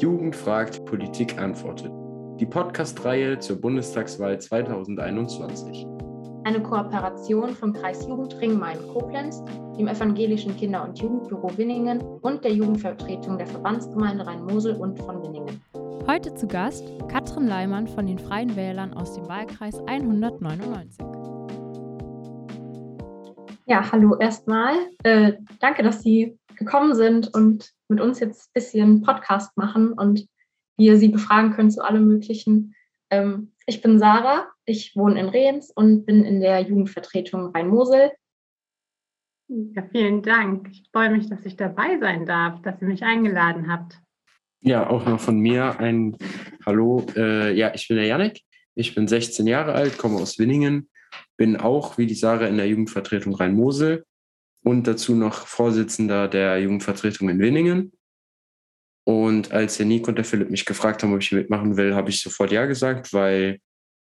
Jugend fragt, Politik antwortet. Die Podcast-Reihe zur Bundestagswahl 2021. Eine Kooperation vom Kreis Jugendring Main-Koblenz, dem Evangelischen Kinder- und Jugendbüro Winningen und der Jugendvertretung der Verbandsgemeinde Rhein-Mosel und von Winningen. Heute zu Gast Katrin Leimann von den Freien Wählern aus dem Wahlkreis 199. Ja, hallo erstmal. Äh, danke, dass Sie gekommen sind und mit uns jetzt ein bisschen Podcast machen und wir Sie befragen können zu allem Möglichen. Ähm, ich bin Sarah, ich wohne in Rehens und bin in der Jugendvertretung Rhein-Mosel. Ja, vielen Dank. Ich freue mich, dass ich dabei sein darf, dass ihr mich eingeladen habt. Ja, auch noch von mir ein Hallo. Äh, ja, ich bin der Janik. Ich bin 16 Jahre alt, komme aus Winningen, bin auch wie die Sarah in der Jugendvertretung Rhein-Mosel und dazu noch Vorsitzender der Jugendvertretung in Winningen. Und als der Nick und der Philipp mich gefragt haben, ob ich mitmachen will, habe ich sofort Ja gesagt, weil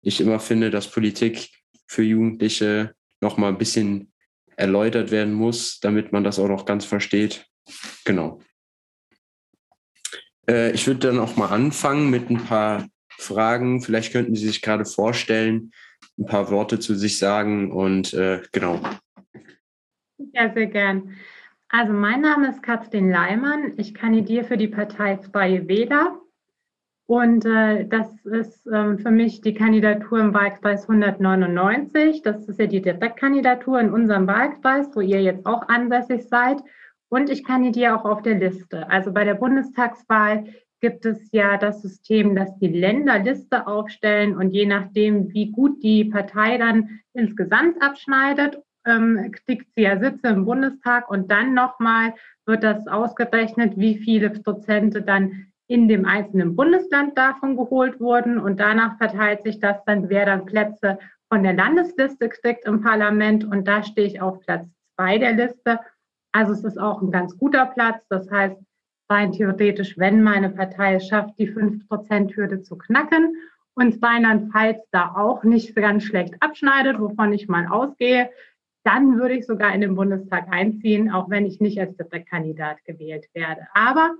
ich immer finde, dass Politik für Jugendliche noch mal ein bisschen erläutert werden muss, damit man das auch noch ganz versteht. Genau. Äh, ich würde dann auch mal anfangen mit ein paar Fragen. Vielleicht könnten Sie sich gerade vorstellen, ein paar Worte zu sich sagen und äh, genau. Ja, sehr gern. Also mein Name ist Katrin Leimann. Ich kandidiere für die Partei Freie Wähler. Und äh, das ist ähm, für mich die Kandidatur im Wahlkreis 199. Das ist ja die Direktkandidatur in unserem Wahlkreis, wo ihr jetzt auch ansässig seid. Und ich kandidiere auch auf der Liste. Also bei der Bundestagswahl gibt es ja das System, dass die Länder Liste aufstellen und je nachdem, wie gut die Partei dann insgesamt abschneidet, ähm, kriegt sie ja Sitze im Bundestag und dann nochmal wird das ausgerechnet, wie viele Prozente dann in dem einzelnen Bundesland davon geholt wurden. Und danach verteilt sich das dann, wer dann Plätze von der Landesliste kriegt im Parlament. Und da stehe ich auf Platz zwei der Liste. Also es ist auch ein ganz guter Platz. Das heißt, rein theoretisch, wenn meine Partei es schafft, die 5%-Hürde zu knacken und Rheinland-Pfalz da auch nicht ganz schlecht abschneidet, wovon ich mal ausgehe, dann würde ich sogar in den Bundestag einziehen, auch wenn ich nicht als Direktkandidat gewählt werde. Aber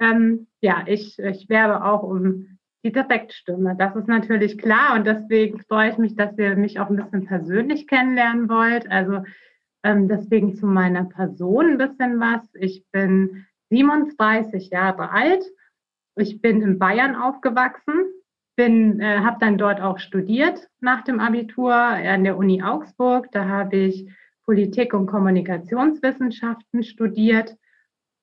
ähm, ja, ich, ich werbe auch um die Direktstimme. Das ist natürlich klar und deswegen freue ich mich, dass ihr mich auch ein bisschen persönlich kennenlernen wollt. Also ähm, deswegen zu meiner Person ein bisschen was. Ich bin 37 Jahre alt. Ich bin in Bayern aufgewachsen, bin, äh, habe dann dort auch studiert nach dem Abitur an der Uni Augsburg. Da habe ich Politik und Kommunikationswissenschaften studiert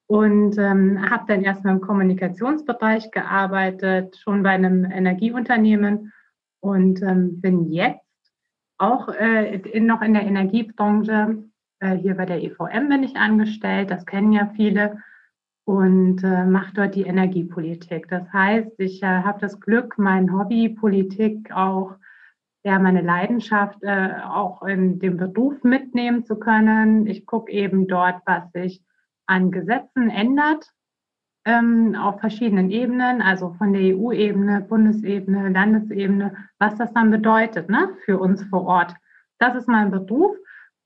und ähm, habe dann erstmal im Kommunikationsbereich gearbeitet, schon bei einem Energieunternehmen und ähm, bin jetzt auch äh, in, noch in der Energiebranche. Äh, hier bei der EVM bin ich angestellt, das kennen ja viele, und äh, mache dort die Energiepolitik. Das heißt, ich äh, habe das Glück, mein Hobby Politik auch, ja, meine Leidenschaft äh, auch in dem Beruf mitnehmen zu können. Ich gucke eben dort, was sich an Gesetzen ändert ähm, auf verschiedenen Ebenen, also von der EU-Ebene, Bundesebene, Landesebene, was das dann bedeutet ne, für uns vor Ort. Das ist mein Beruf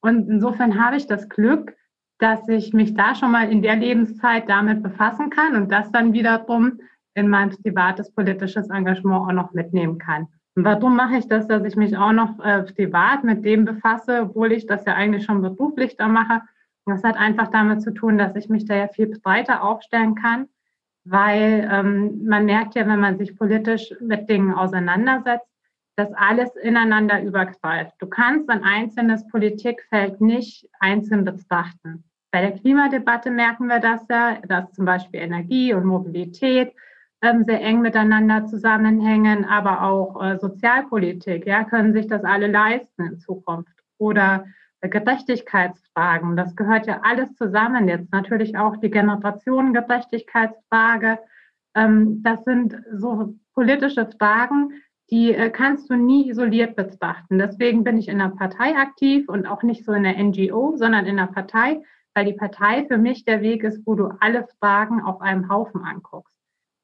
und insofern habe ich das Glück, dass ich mich da schon mal in der Lebenszeit damit befassen kann und das dann wiederum in mein privates politisches Engagement auch noch mitnehmen kann. Und warum mache ich das, dass ich mich auch noch äh, privat mit dem befasse, obwohl ich das ja eigentlich schon beruflich da mache? Das hat einfach damit zu tun, dass ich mich da ja viel breiter aufstellen kann, weil ähm, man merkt ja, wenn man sich politisch mit Dingen auseinandersetzt, dass alles ineinander übergreift. Du kannst ein einzelnes Politikfeld nicht einzeln betrachten. Bei der Klimadebatte merken wir das ja, dass zum Beispiel Energie und Mobilität ähm, sehr eng miteinander zusammenhängen, aber auch äh, Sozialpolitik, ja, können sich das alle leisten in Zukunft. Oder Gerechtigkeitsfragen. Das gehört ja alles zusammen. Jetzt natürlich auch die Generationengerechtigkeitsfrage. Ähm, das sind so politische Fragen, die äh, kannst du nie isoliert betrachten. Deswegen bin ich in der Partei aktiv und auch nicht so in der NGO, sondern in der Partei, weil die Partei für mich der Weg ist, wo du alle Fragen auf einem Haufen anguckst.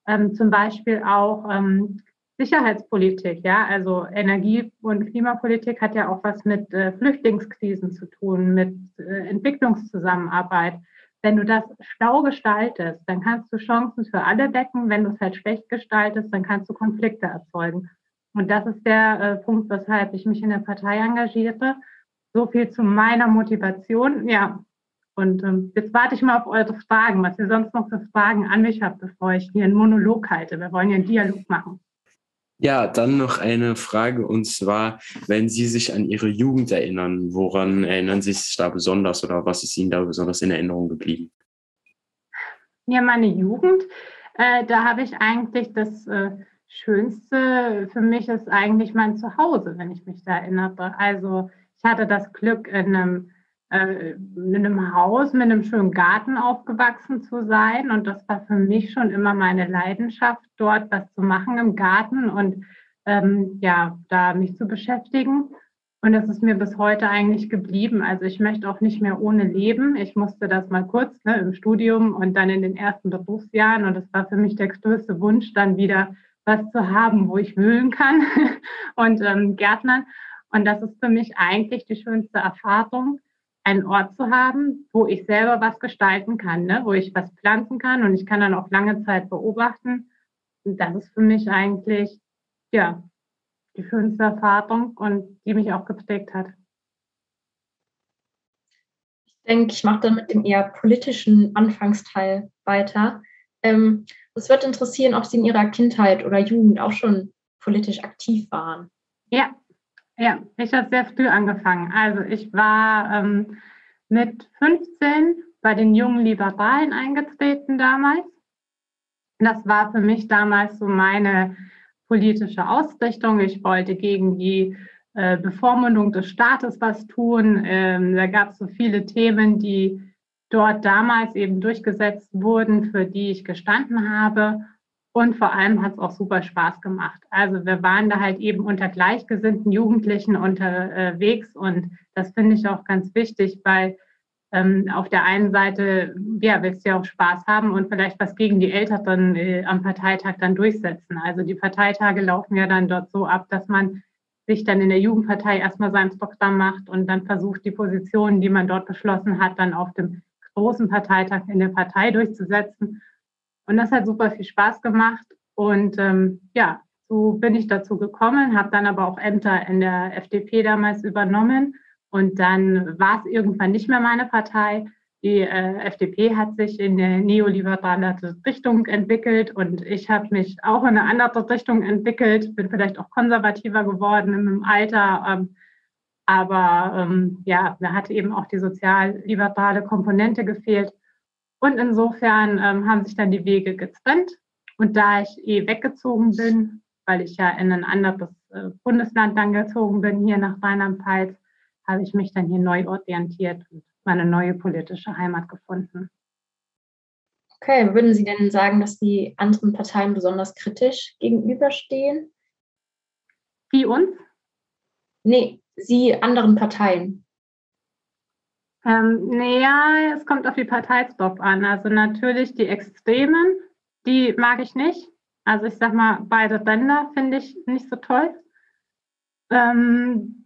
Ähm, zum Beispiel auch ähm, Sicherheitspolitik, ja, also Energie- und Klimapolitik hat ja auch was mit äh, Flüchtlingskrisen zu tun, mit äh, Entwicklungszusammenarbeit. wenn du das schlau gestaltest, dann kannst du Chancen für alle decken. Wenn du es halt schlecht gestaltest, dann kannst du Konflikte erzeugen. Und das ist der äh, Punkt, weshalb ich mich in der Partei engagierte. So viel zu meiner Motivation. Ja, und ähm, jetzt warte ich mal auf eure Fragen, was ihr sonst noch für Fragen an mich habt, bevor ich hier einen Monolog halte. Wir wollen ja einen Dialog machen. Ja, dann noch eine Frage und zwar, wenn Sie sich an Ihre Jugend erinnern, woran erinnern Sie sich da besonders oder was ist Ihnen da besonders in Erinnerung geblieben? Ja, meine Jugend, äh, da habe ich eigentlich das äh, Schönste für mich ist eigentlich mein Zuhause, wenn ich mich da erinnere. Also ich hatte das Glück, in einem äh, in einem Haus mit einem schönen Garten aufgewachsen zu sein. Und das war für mich schon immer meine Leidenschaft, dort was zu machen im Garten und ähm, ja, da mich zu beschäftigen. Und das ist mir bis heute eigentlich geblieben. Also ich möchte auch nicht mehr ohne leben. Ich musste das mal kurz ne, im Studium und dann in den ersten Berufsjahren. Und das war für mich der größte Wunsch, dann wieder was zu haben, wo ich wühlen kann und ähm, Gärtnern. Und das ist für mich eigentlich die schönste Erfahrung, einen Ort zu haben, wo ich selber was gestalten kann, ne? wo ich was pflanzen kann und ich kann dann auch lange Zeit beobachten. Und das ist für mich eigentlich, ja, die schönste Erfahrung und die mich auch geprägt hat. Ich denke, ich mache dann mit dem eher politischen Anfangsteil weiter. Ähm, es wird interessieren, ob Sie in Ihrer Kindheit oder Jugend auch schon politisch aktiv waren. Ja, ja, ich habe sehr früh angefangen. Also ich war ähm, mit 15 bei den jungen Liberalen eingetreten damals. Das war für mich damals so meine politische Ausrichtung. Ich wollte gegen die äh, Bevormundung des Staates was tun. Ähm, da gab es so viele Themen, die dort damals eben durchgesetzt wurden, für die ich gestanden habe. Und vor allem hat es auch super Spaß gemacht. Also wir waren da halt eben unter gleichgesinnten Jugendlichen unterwegs und das finde ich auch ganz wichtig, weil ähm, auf der einen Seite, ja, willst du ja auch Spaß haben und vielleicht was gegen die Älteren äh, am Parteitag dann durchsetzen. Also die Parteitage laufen ja dann dort so ab, dass man sich dann in der Jugendpartei erstmal sein Programm macht und dann versucht, die Positionen, die man dort beschlossen hat, dann auf dem großen Parteitag in der Partei durchzusetzen. Und das hat super viel Spaß gemacht. Und ähm, ja, so bin ich dazu gekommen, habe dann aber auch Ämter in der FDP damals übernommen. Und dann war es irgendwann nicht mehr meine Partei. Die äh, FDP hat sich in eine neoliberale Richtung entwickelt und ich habe mich auch in eine andere Richtung entwickelt, bin vielleicht auch konservativer geworden im Alter. Ähm, aber ähm, ja, mir hatte eben auch die sozialliberale Komponente gefehlt. Und insofern ähm, haben sich dann die Wege getrennt. Und da ich eh weggezogen bin, weil ich ja in ein anderes äh, Bundesland dann gezogen bin, hier nach Rheinland-Pfalz, habe ich mich dann hier neu orientiert und meine neue politische Heimat gefunden. Okay, würden Sie denn sagen, dass die anderen Parteien besonders kritisch gegenüberstehen? Die uns? Nee, Sie anderen Parteien. Ähm, naja, es kommt auf die Parteistop an. Also natürlich die Extremen, die mag ich nicht. Also ich sag mal, beide Ränder finde ich nicht so toll. Ähm,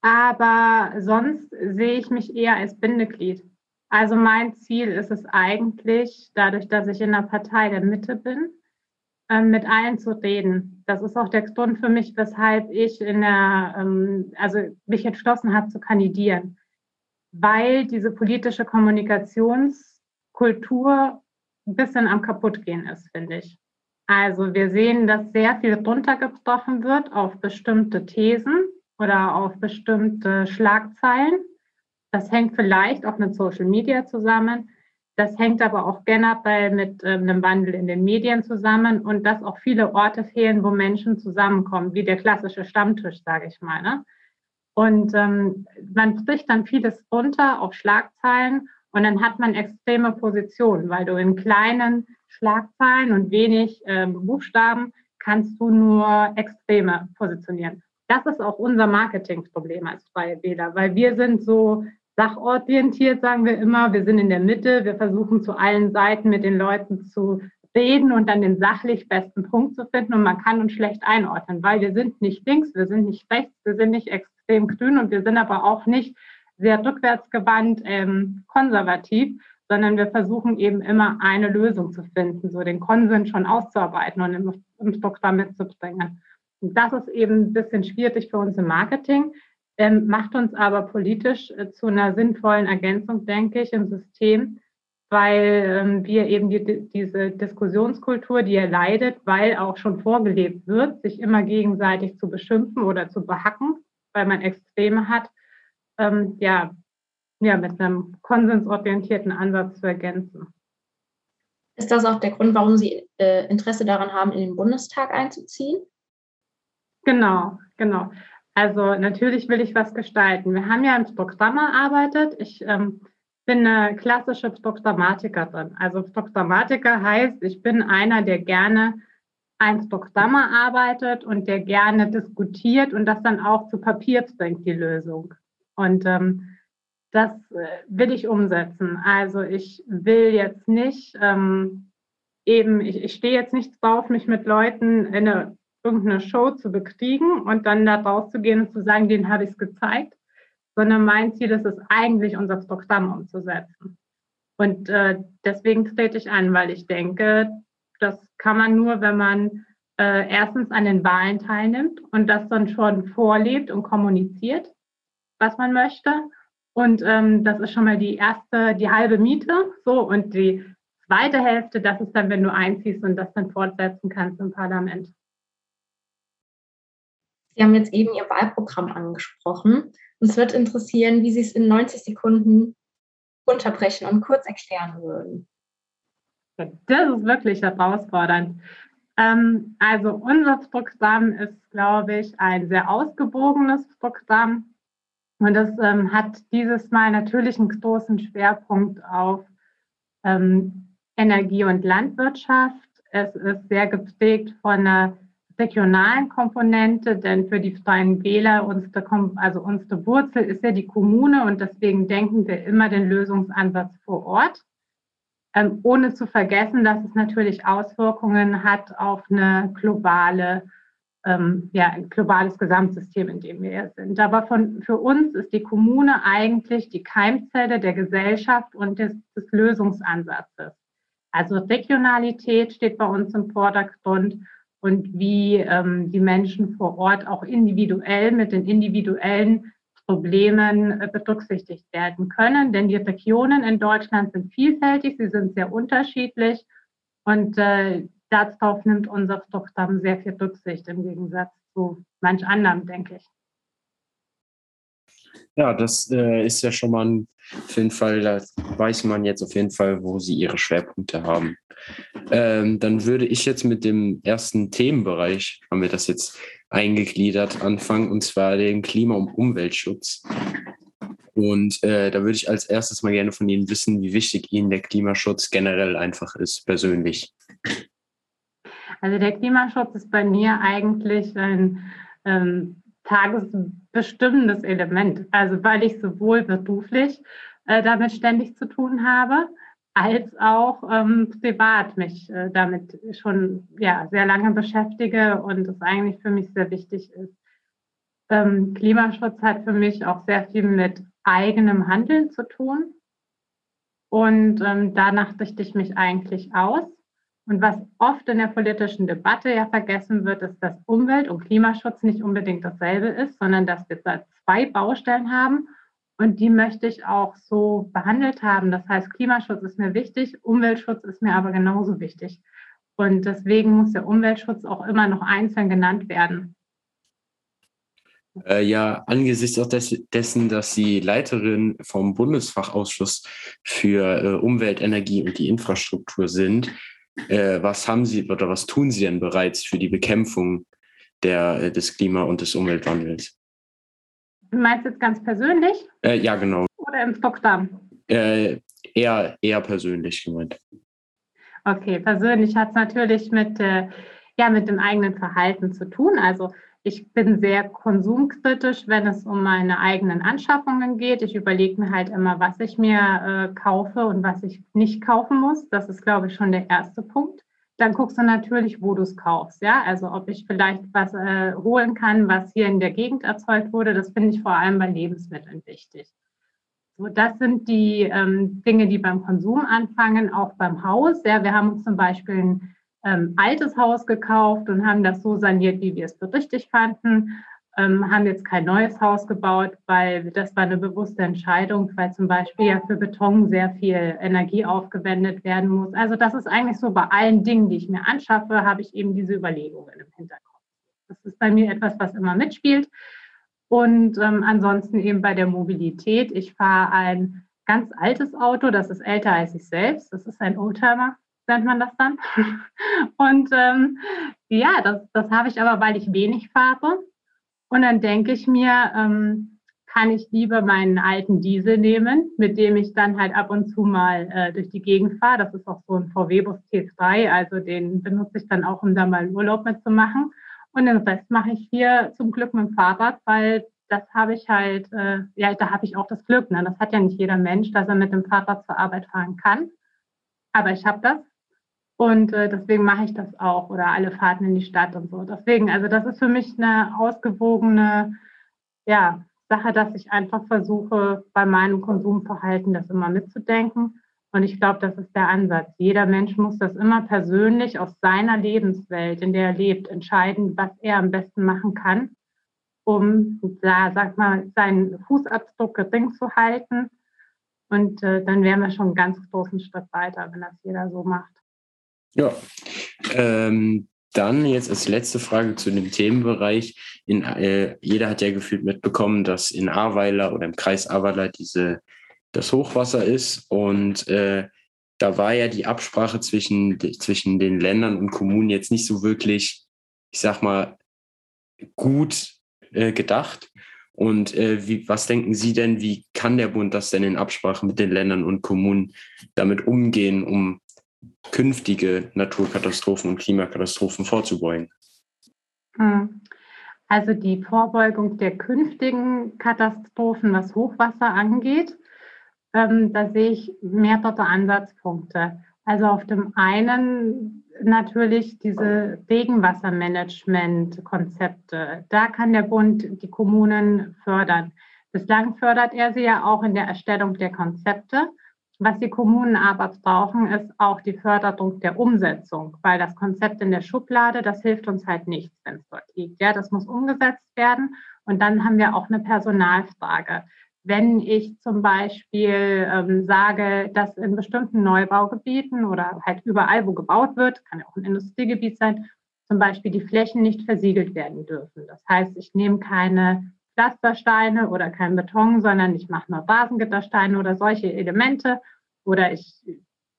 aber sonst sehe ich mich eher als Bindeglied. Also mein Ziel ist es eigentlich, dadurch, dass ich in der Partei der Mitte bin, ähm, mit allen zu reden. Das ist auch der Grund für mich, weshalb ich in der, ähm, also mich entschlossen habe zu kandidieren weil diese politische Kommunikationskultur ein bisschen am kaputtgehen ist, finde ich. Also wir sehen, dass sehr viel runtergebrochen wird auf bestimmte Thesen oder auf bestimmte Schlagzeilen. Das hängt vielleicht auch mit Social Media zusammen. Das hängt aber auch generell mit äh, einem Wandel in den Medien zusammen und dass auch viele Orte fehlen, wo Menschen zusammenkommen, wie der klassische Stammtisch, sage ich mal. Ne? Und ähm, man bricht dann vieles runter auf Schlagzeilen und dann hat man extreme Positionen, weil du in kleinen Schlagzeilen und wenig ähm, Buchstaben kannst du nur Extreme positionieren. Das ist auch unser Marketingproblem als Freie Wähler, weil wir sind so sachorientiert, sagen wir immer. Wir sind in der Mitte. Wir versuchen zu allen Seiten mit den Leuten zu reden und dann den sachlich besten Punkt zu finden. Und man kann uns schlecht einordnen, weil wir sind nicht links, wir sind nicht rechts, wir sind nicht extrem extrem grün und wir sind aber auch nicht sehr rückwärtsgewandt ähm, konservativ, sondern wir versuchen eben immer eine Lösung zu finden, so den Konsens schon auszuarbeiten und im, Programm mitzubringen. Und das ist eben ein bisschen schwierig für uns im Marketing, ähm, macht uns aber politisch äh, zu einer sinnvollen Ergänzung, denke ich, im System, weil ähm, wir eben die, diese Diskussionskultur, die er leidet, weil auch schon vorgelebt wird, sich immer gegenseitig zu beschimpfen oder zu behacken, weil man Extreme hat, ähm, ja, ja, mit einem konsensorientierten Ansatz zu ergänzen. Ist das auch der Grund, warum Sie äh, Interesse daran haben, in den Bundestag einzuziehen? Genau, genau. Also natürlich will ich was gestalten. Wir haben ja im Programm erarbeitet. Ich ähm, bin eine klassische Programmatikerin. Also Programmatiker heißt, ich bin einer, der gerne ein Programm arbeitet und der gerne diskutiert und das dann auch zu Papier bringt, die Lösung. Und ähm, das äh, will ich umsetzen. Also ich will jetzt nicht ähm, eben, ich, ich stehe jetzt nicht drauf, mich mit Leuten in eine, irgendeine Show zu bekriegen und dann da rauszugehen und zu sagen, denen habe ich es gezeigt, sondern mein Ziel ist es eigentlich, unser Programm umzusetzen. Und äh, deswegen trete ich an, weil ich denke, das kann man nur, wenn man äh, erstens an den Wahlen teilnimmt und das dann schon vorlebt und kommuniziert, was man möchte. Und ähm, das ist schon mal die erste, die halbe Miete. So, und die zweite Hälfte, das ist dann, wenn du einziehst und das dann fortsetzen kannst im Parlament. Sie haben jetzt eben Ihr Wahlprogramm angesprochen. Uns wird interessieren, wie Sie es in 90 Sekunden unterbrechen und kurz erklären würden. Das ist wirklich herausfordernd. Ähm, also unser Programm ist, glaube ich, ein sehr ausgewogenes Programm. Und das ähm, hat dieses Mal natürlich einen großen Schwerpunkt auf ähm, Energie- und Landwirtschaft. Es ist sehr geprägt von einer regionalen Komponente, denn für die Freien Wähler, unsere, also unsere Wurzel ist ja die Kommune und deswegen denken wir immer den Lösungsansatz vor Ort, ähm, ohne zu vergessen, dass es natürlich Auswirkungen hat auf eine globale, ähm, ja, ein globales Gesamtsystem, in dem wir sind. Aber von, für uns ist die Kommune eigentlich die Keimzelle der Gesellschaft und des, des Lösungsansatzes. Also Regionalität steht bei uns im Vordergrund und wie ähm, die Menschen vor Ort auch individuell mit den individuellen Problemen äh, berücksichtigt werden können. Denn die Regionen in Deutschland sind vielfältig, sie sind sehr unterschiedlich und äh, darauf nimmt unser Programm sehr viel Rücksicht im Gegensatz zu manch anderem, denke ich. Ja, das äh, ist ja schon mal ein, auf jeden Fall, da weiß man jetzt auf jeden Fall, wo sie ihre Schwerpunkte haben. Ähm, dann würde ich jetzt mit dem ersten Themenbereich, haben wir das jetzt eingegliedert, anfangen, und zwar den Klima- und Umweltschutz. Und äh, da würde ich als erstes mal gerne von Ihnen wissen, wie wichtig Ihnen der Klimaschutz generell einfach ist, persönlich. Also der Klimaschutz ist bei mir eigentlich ein ähm, tagesbestimmendes Element. Also weil ich sowohl beruflich äh, damit ständig zu tun habe, als auch ähm, privat mich äh, damit schon ja, sehr lange beschäftige und es eigentlich für mich sehr wichtig ist. Ähm, Klimaschutz hat für mich auch sehr viel mit eigenem Handeln zu tun. Und ähm, danach richte ich mich eigentlich aus. Und was oft in der politischen Debatte ja vergessen wird, ist, dass Umwelt- und Klimaschutz nicht unbedingt dasselbe ist, sondern dass wir da zwei Baustellen haben und die möchte ich auch so behandelt haben. Das heißt, Klimaschutz ist mir wichtig, Umweltschutz ist mir aber genauso wichtig. Und deswegen muss der Umweltschutz auch immer noch einzeln genannt werden. Äh, ja, angesichts auch des, dessen, dass Sie Leiterin vom Bundesfachausschuss für äh, Umwelt, Energie und die Infrastruktur sind, äh, was haben Sie oder was tun Sie denn bereits für die Bekämpfung der, äh, des Klima- und des Umweltwandels? Du meinst jetzt ganz persönlich? Äh, ja, genau. Oder im Stockdarm? Äh, eher, eher persönlich gemeint. Okay, persönlich hat es natürlich mit, äh, ja, mit dem eigenen Verhalten zu tun. Also ich bin sehr konsumkritisch, wenn es um meine eigenen Anschaffungen geht. Ich überlege mir halt immer, was ich mir äh, kaufe und was ich nicht kaufen muss. Das ist, glaube ich, schon der erste Punkt dann guckst du natürlich, wo du es kaufst. Ja, also ob ich vielleicht was äh, holen kann, was hier in der Gegend erzeugt wurde. Das finde ich vor allem bei Lebensmitteln wichtig. So, das sind die ähm, Dinge, die beim Konsum anfangen, auch beim Haus. Ja, wir haben uns zum Beispiel ein ähm, altes Haus gekauft und haben das so saniert, wie wir es für richtig fanden. Ähm, haben jetzt kein neues Haus gebaut, weil das war eine bewusste Entscheidung, weil zum Beispiel ja für Beton sehr viel Energie aufgewendet werden muss. Also das ist eigentlich so bei allen Dingen, die ich mir anschaffe, habe ich eben diese Überlegungen im Hinterkopf. Das ist bei mir etwas, was immer mitspielt. Und ähm, ansonsten eben bei der Mobilität. Ich fahre ein ganz altes Auto, das ist älter als ich selbst. Das ist ein Oldtimer, nennt man das dann. Und ähm, ja, das, das habe ich aber, weil ich wenig fahre. Und dann denke ich mir, ähm, kann ich lieber meinen alten Diesel nehmen, mit dem ich dann halt ab und zu mal äh, durch die Gegend fahre. Das ist auch so ein VW-Bus T2, also den benutze ich dann auch, um da mal Urlaub mitzumachen. Und den Rest mache ich hier zum Glück mit dem Fahrrad, weil das habe ich halt, äh, ja, da habe ich auch das Glück. Ne? Das hat ja nicht jeder Mensch, dass er mit dem Fahrrad zur Arbeit fahren kann. Aber ich habe das. Und äh, deswegen mache ich das auch oder alle Fahrten in die Stadt und so. Deswegen, also das ist für mich eine ausgewogene ja, Sache, dass ich einfach versuche, bei meinem Konsumverhalten das immer mitzudenken und ich glaube, das ist der Ansatz. Jeder Mensch muss das immer persönlich aus seiner Lebenswelt, in der er lebt, entscheiden, was er am besten machen kann, um da, sag mal, seinen Fußabdruck gering zu halten. Und äh, dann wären wir schon einen ganz großen Schritt weiter, wenn das jeder so macht. Ja, ähm, dann jetzt als letzte Frage zu dem Themenbereich. In, äh, jeder hat ja gefühlt mitbekommen, dass in Ahrweiler oder im Kreis Ahrweiler diese das Hochwasser ist. Und äh, da war ja die Absprache zwischen, zwischen den Ländern und Kommunen jetzt nicht so wirklich, ich sag mal, gut äh, gedacht. Und äh, wie, was denken Sie denn, wie kann der Bund das denn in Absprache mit den Ländern und Kommunen damit umgehen, um künftige Naturkatastrophen und Klimakatastrophen vorzubeugen? Hm. Also die Vorbeugung der künftigen Katastrophen, was Hochwasser angeht, ähm, da sehe ich mehrere Ansatzpunkte. Also auf dem einen natürlich diese Regenwassermanagement-Konzepte. Da kann der Bund die Kommunen fördern. Bislang fördert er sie ja auch in der Erstellung der Konzepte. Was die Kommunen aber brauchen, ist auch die Förderung der Umsetzung, weil das Konzept in der Schublade, das hilft uns halt nichts, wenn es dort liegt. Ja, das muss umgesetzt werden. Und dann haben wir auch eine Personalfrage wenn ich zum Beispiel ähm, sage, dass in bestimmten Neubaugebieten oder halt überall, wo gebaut wird, kann ja auch ein Industriegebiet sein, zum Beispiel die Flächen nicht versiegelt werden dürfen. Das heißt, ich nehme keine Pflastersteine oder kein Beton, sondern ich mache nur Basengittersteine oder solche Elemente oder ich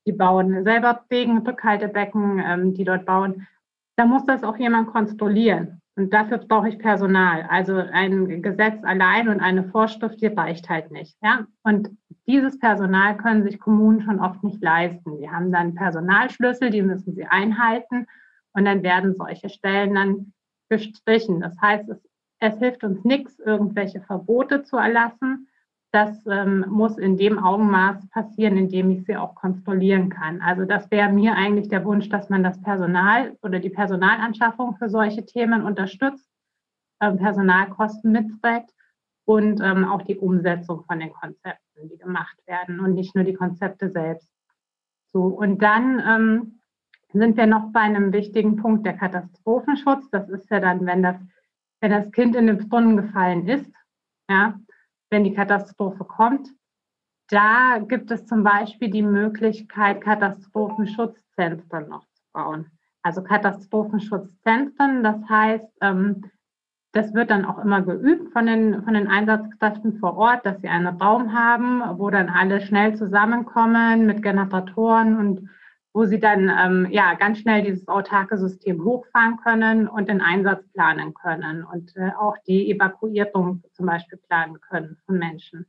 die bauen selber Regenrückhaltebecken, ähm, die dort bauen. Da muss das auch jemand kontrollieren. Und dafür brauche ich Personal. Also ein Gesetz allein und eine Vorschrift, die reicht halt nicht. Ja? Und dieses Personal können sich Kommunen schon oft nicht leisten. Die haben dann Personalschlüssel, die müssen sie einhalten und dann werden solche Stellen dann gestrichen. Das heißt, es, es hilft uns nichts, irgendwelche Verbote zu erlassen, das ähm, muss in dem Augenmaß passieren, in dem ich sie auch kontrollieren kann. Also das wäre mir eigentlich der Wunsch, dass man das Personal oder die Personalanschaffung für solche Themen unterstützt, ähm, Personalkosten mitträgt und ähm, auch die Umsetzung von den Konzepten, die gemacht werden und nicht nur die Konzepte selbst. So, und dann ähm, sind wir noch bei einem wichtigen Punkt der Katastrophenschutz. Das ist ja dann, wenn das, wenn das Kind in den Brunnen gefallen ist, ja, wenn die Katastrophe kommt. Da gibt es zum Beispiel die Möglichkeit, Katastrophenschutzzentren noch zu bauen. Also Katastrophenschutzzentren, das heißt, ähm, das wird dann auch immer geübt von den, von den Einsatzkräften vor Ort, dass sie einen Raum haben, wo dann alle schnell zusammenkommen mit Generatoren und wo sie dann ähm, ja ganz schnell dieses autarke System hochfahren können und den Einsatz planen können und äh, auch die Evakuierung zum Beispiel planen können von Menschen.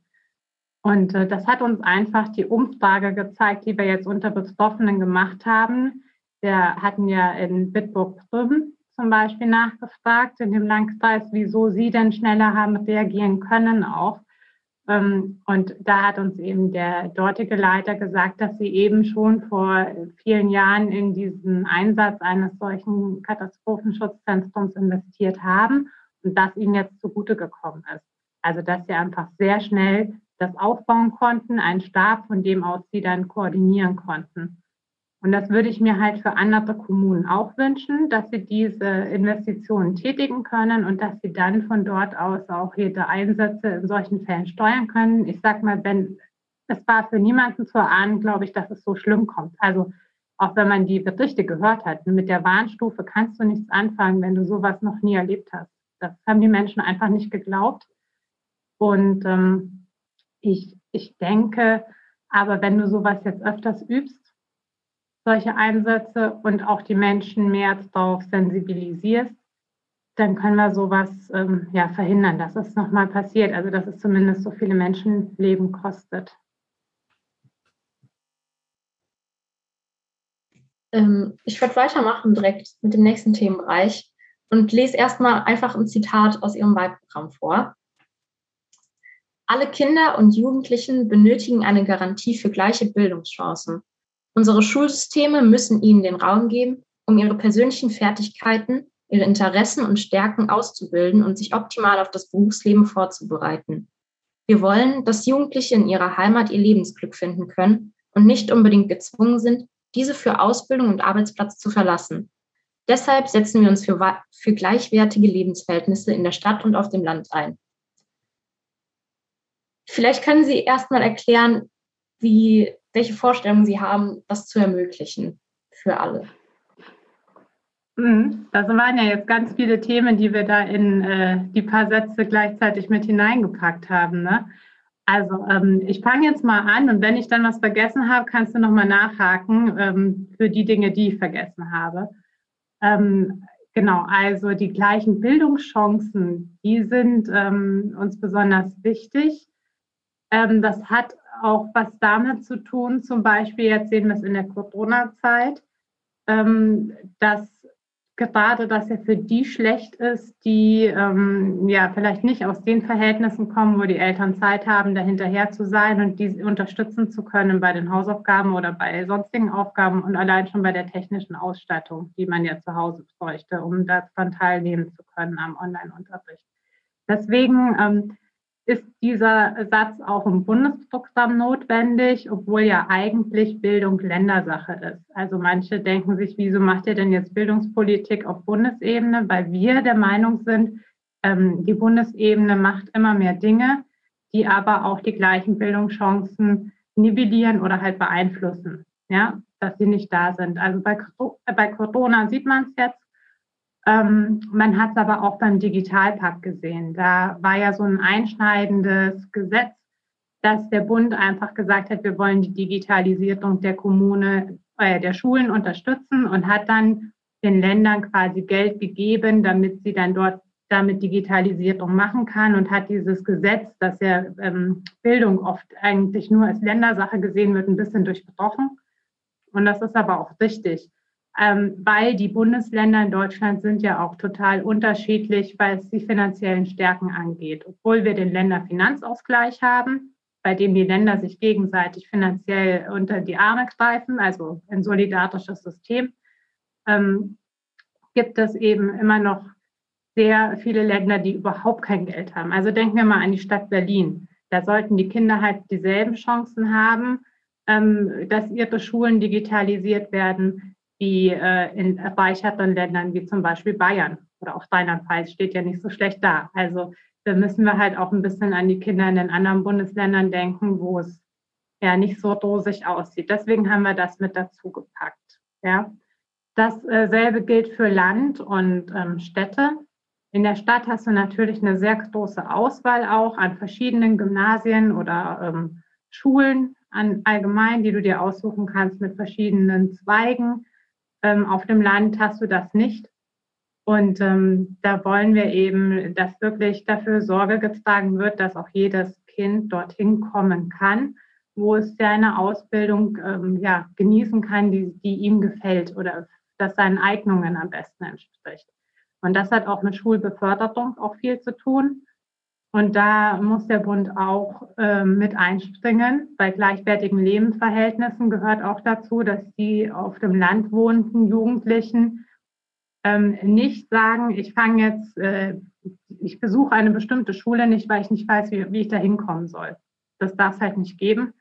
Und äh, das hat uns einfach die Umfrage gezeigt, die wir jetzt unter Betroffenen gemacht haben. Wir hatten ja in Bitburg-Prüm zum Beispiel nachgefragt in dem Landkreis, wieso sie denn schneller haben reagieren können auch. Ähm, und da hat uns eben der dortige Leiter gesagt, dass sie eben schon vor vielen Jahren in diesen Einsatz eines solchen Katastrophenschutzzentrums investiert haben und das ihnen jetzt zugute gekommen ist. Also dass sie einfach sehr schnell das aufbauen konnten, einen Stab, von dem aus sie dann koordinieren konnten. Und das würde ich mir halt für andere Kommunen auch wünschen, dass sie diese Investitionen tätigen können und dass sie dann von dort aus auch jede Einsätze in solchen Fällen steuern können. Ich sage mal, wenn es war für niemanden zu erahnen, glaube ich, dass es so schlimm kommt. Also auch wenn man die Berichte gehört hat, mit der Warnstufe kannst du nichts anfangen, wenn du sowas noch nie erlebt hast. Das haben die Menschen einfach nicht geglaubt. Und ähm, ich, ich denke, aber wenn du sowas jetzt öfters übst, solche Einsätze und auch die Menschen mehr darauf sensibilisierst, dann können wir sowas ähm, ja, verhindern, dass es nochmal passiert. Also dass es zumindest so viele Menschenleben kostet. Ähm, ich werde weitermachen direkt mit dem nächsten Themenbereich und lese erstmal einfach ein Zitat aus Ihrem Wahlprogramm vor. Alle Kinder und Jugendlichen benötigen eine Garantie für gleiche Bildungschancen. Unsere Schulsysteme müssen ihnen den Raum geben, um ihre persönlichen Fertigkeiten, ihre Interessen und Stärken auszubilden und sich optimal auf das Berufsleben vorzubereiten. Wir wollen, dass Jugendliche in ihrer Heimat ihr Lebensglück finden können und nicht unbedingt gezwungen sind, diese für Ausbildung und Arbeitsplatz zu verlassen. Deshalb setzen wir uns für, für gleichwertige Lebensverhältnisse in der Stadt und auf dem Land ein. Vielleicht können Sie erstmal erklären, wie welche Vorstellungen Sie haben, das zu ermöglichen für alle. Mhm. Das waren ja jetzt ganz viele Themen, die wir da in äh, die paar Sätze gleichzeitig mit hineingepackt haben. Ne? Also ähm, ich fange jetzt mal an und wenn ich dann was vergessen habe, kannst du nochmal nachhaken ähm, für die Dinge, die ich vergessen habe. Ähm, genau, also die gleichen Bildungschancen, die sind ähm, uns besonders wichtig. Ähm, das hat auch was damit zu tun, zum Beispiel, jetzt sehen wir es in der Corona-Zeit, ähm, dass gerade das ja für die schlecht ist, die ähm, ja vielleicht nicht aus den Verhältnissen kommen, wo die Eltern Zeit haben, dahinterher zu sein und die unterstützen zu können bei den Hausaufgaben oder bei sonstigen Aufgaben und allein schon bei der technischen Ausstattung, die man ja zu Hause bräuchte, um daran teilnehmen zu können am Online-Unterricht. Deswegen ähm, ist dieser Satz auch im Bundesprogramm notwendig, obwohl ja eigentlich Bildung Ländersache ist. Also manche denken sich, wieso macht ihr denn jetzt Bildungspolitik auf Bundesebene? Weil wir der Meinung sind, ähm, die Bundesebene macht immer mehr Dinge, die aber auch die gleichen Bildungschancen nivellieren oder halt beeinflussen, ja, dass sie nicht da sind. Also bei, bei Corona sieht man es jetzt, ähm, man hat es aber auch beim Digitalpakt gesehen. Da war ja so ein einschneidendes Gesetz, dass der Bund einfach gesagt hat, wir wollen die Digitalisierung der Kommune, äh, der Schulen unterstützen und hat dann den Ländern quasi Geld gegeben, damit sie dann dort damit Digitalisierung machen kann und hat dieses Gesetz, dass ja ähm, Bildung oft eigentlich nur als Ländersache gesehen wird, ein bisschen durchbrochen. Und das ist aber auch richtig ähm, weil die Bundesländer in Deutschland sind ja auch total unterschiedlich, was die finanziellen Stärken angeht. Obwohl wir den Länderfinanzausgleich haben, bei dem die Länder sich gegenseitig finanziell unter die Arme greifen, also ein solidarisches System, ähm, gibt es eben immer noch sehr viele Länder, die überhaupt kein Geld haben. Also denken wir mal an die Stadt Berlin. Da sollten die Kinder halt dieselben Chancen haben, ähm, dass ihre Schulen digitalisiert werden, wie äh, in erweiterten Ländern wie zum Beispiel Bayern oder auch Rheinland-Pfalz steht ja nicht so schlecht da. Also da müssen wir halt auch ein bisschen an die Kinder in den anderen Bundesländern denken, wo es ja nicht so rosig aussieht. Deswegen haben wir das mit dazu gepackt. Ja. Dasselbe äh, gilt für Land und ähm, Städte. In der Stadt hast du natürlich eine sehr große Auswahl auch an verschiedenen Gymnasien oder ähm, Schulen an allgemein, die du dir aussuchen kannst mit verschiedenen Zweigen. Ähm, auf dem Land hast du das nicht. Und ähm, da wollen wir eben, dass wirklich dafür Sorge getragen wird, dass auch jedes Kind dorthin kommen kann, wo es seine Ausbildung ähm, ja, genießen kann, die, die ihm gefällt oder das seinen Eignungen am besten entspricht. Und das hat auch mit Schulbeförderung auch viel zu tun. Und da muss der Bund auch äh, mit einspringen. Bei gleichwertigen Lebensverhältnissen gehört auch dazu, dass die auf dem Land wohnenden Jugendlichen ähm, nicht sagen, ich fange jetzt, äh, ich besuche eine bestimmte Schule nicht, weil ich nicht weiß, wie, wie ich da hinkommen soll. Das darf es halt nicht geben.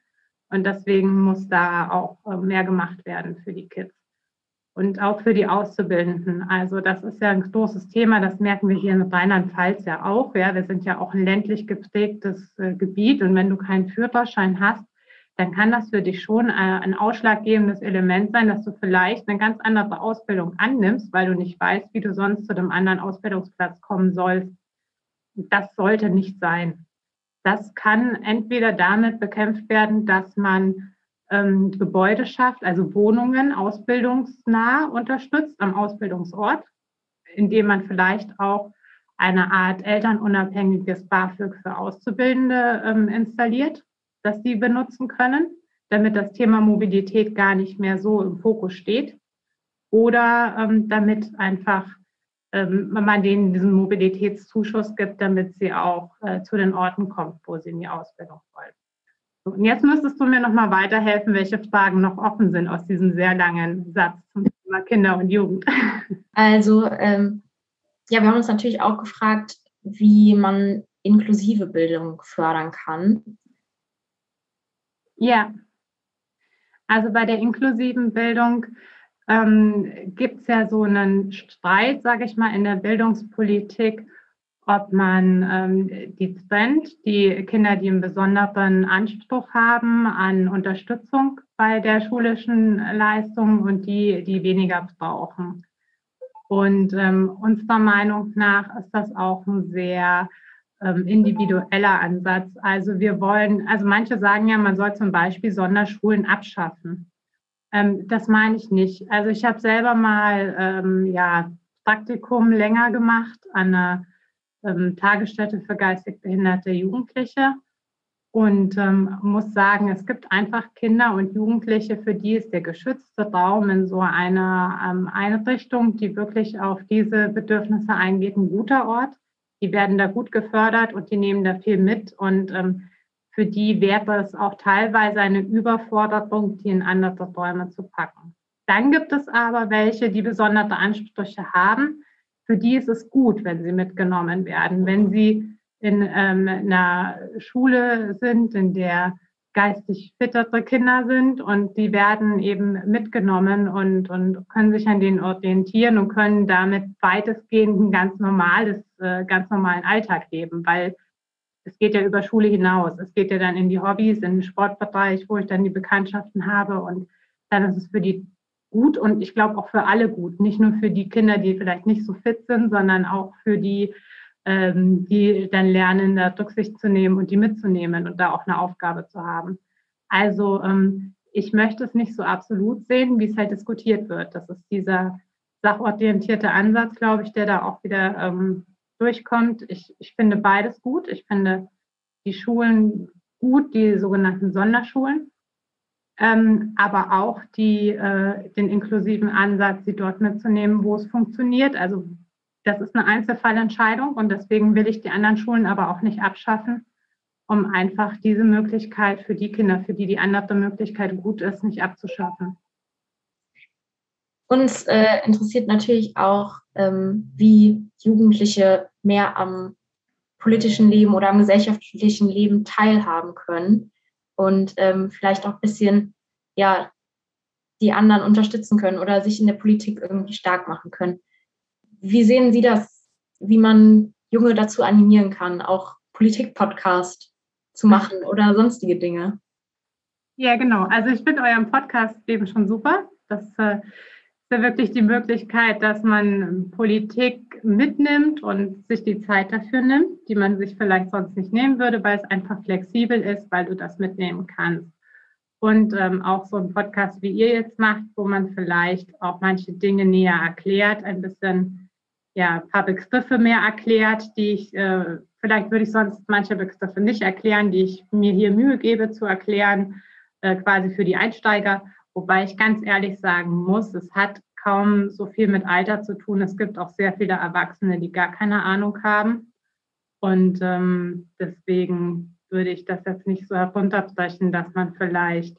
Und deswegen muss da auch äh, mehr gemacht werden für die Kids und auch für die Auszubildenden. Also das ist ja ein großes Thema, das merken wir hier in Rheinland-Pfalz ja auch. Ja, wir sind ja auch ein ländlich geprägtes äh, Gebiet und wenn du keinen Führerschein hast, dann kann das für dich schon äh, ein ausschlaggebendes Element sein, dass du vielleicht eine ganz andere Ausbildung annimmst, weil du nicht weißt, wie du sonst zu dem anderen Ausbildungsplatz kommen sollst. Das sollte nicht sein. Das kann entweder damit bekämpft werden, dass man ähm, Gebäude schafft, also Wohnungen ausbildungsnah unterstützt am Ausbildungsort, indem man vielleicht auch eine Art elternunabhängiges BAföG für Auszubildende ähm, installiert, das sie benutzen können, damit das Thema Mobilität gar nicht mehr so im Fokus steht. Oder ähm, damit einfach ähm, man denen diesen Mobilitätszuschuss gibt, damit sie auch äh, zu den Orten kommt, wo sie in die Ausbildung wollen. Und jetzt müsstest du mir noch mal weiterhelfen, welche Fragen noch offen sind aus diesem sehr langen Satz zum Thema Kinder und Jugend. Also ähm, ja, wir haben uns natürlich auch gefragt, wie man inklusive Bildung fördern kann. Ja, also bei der inklusiven Bildung ähm, gibt es ja so einen Streit, sage ich mal, in der Bildungspolitik, ob man ähm, die trennt, die Kinder, die einen besonderen Anspruch haben an Unterstützung bei der schulischen Leistung und die, die weniger brauchen. Und ähm, unserer Meinung nach ist das auch ein sehr ähm, individueller Ansatz. Also wir wollen, also manche sagen ja, man soll zum Beispiel Sonderschulen abschaffen. Ähm, das meine ich nicht. Also ich habe selber mal ähm, ja, Praktikum länger gemacht an einer ähm, Tagesstätte für geistig behinderte Jugendliche und ähm, muss sagen, es gibt einfach Kinder und Jugendliche, für die ist der geschützte Raum in so einer ähm, Einrichtung, die wirklich auf diese Bedürfnisse eingeht, ein guter Ort. Die werden da gut gefördert und die nehmen da viel mit und ähm, für die wäre es auch teilweise eine Überforderung, die in andere Räume zu packen. Dann gibt es aber welche, die besondere Ansprüche haben, für die ist es gut, wenn sie mitgenommen werden. Wenn sie in ähm, einer Schule sind, in der geistig fittere Kinder sind und die werden eben mitgenommen und, und können sich an denen orientieren und können damit weitestgehend ein ganz normales, äh, ganz normalen Alltag leben, weil es geht ja über Schule hinaus. Es geht ja dann in die Hobbys, in den Sportbereich, wo ich dann die Bekanntschaften habe und dann ist es für die gut und ich glaube auch für alle gut. Nicht nur für die Kinder, die vielleicht nicht so fit sind, sondern auch für die, ähm, die dann lernen, da Rücksicht zu nehmen und die mitzunehmen und da auch eine Aufgabe zu haben. Also ähm, ich möchte es nicht so absolut sehen, wie es halt diskutiert wird. Das ist dieser sachorientierte Ansatz, glaube ich, der da auch wieder ähm, durchkommt. Ich, ich finde beides gut. Ich finde die Schulen gut, die sogenannten Sonderschulen ähm, aber auch die, äh, den inklusiven Ansatz, sie dort mitzunehmen, wo es funktioniert. Also das ist eine Einzelfallentscheidung und deswegen will ich die anderen Schulen aber auch nicht abschaffen, um einfach diese Möglichkeit für die Kinder, für die die andere Möglichkeit gut ist, nicht abzuschaffen. Uns äh, interessiert natürlich auch, ähm, wie Jugendliche mehr am politischen Leben oder am gesellschaftlichen Leben teilhaben können und ähm, vielleicht auch ein bisschen ja, die anderen unterstützen können oder sich in der Politik irgendwie stark machen können. Wie sehen Sie das, wie man Junge dazu animieren kann, auch Politik-Podcast zu machen oder sonstige Dinge? Ja, genau. Also ich finde euren Podcast eben schon super. Das äh, ja wirklich die Möglichkeit, dass man Politik mitnimmt und sich die Zeit dafür nimmt, die man sich vielleicht sonst nicht nehmen würde, weil es einfach flexibel ist, weil du das mitnehmen kannst. Und ähm, auch so ein Podcast, wie ihr jetzt macht, wo man vielleicht auch manche Dinge näher erklärt, ein bisschen, ja, ein paar Begriffe mehr erklärt, die ich, äh, vielleicht würde ich sonst manche Begriffe nicht erklären, die ich mir hier Mühe gebe zu erklären, äh, quasi für die Einsteiger Wobei ich ganz ehrlich sagen muss, es hat kaum so viel mit Alter zu tun. Es gibt auch sehr viele Erwachsene, die gar keine Ahnung haben. Und ähm, deswegen würde ich das jetzt nicht so herunterbrechen, dass man vielleicht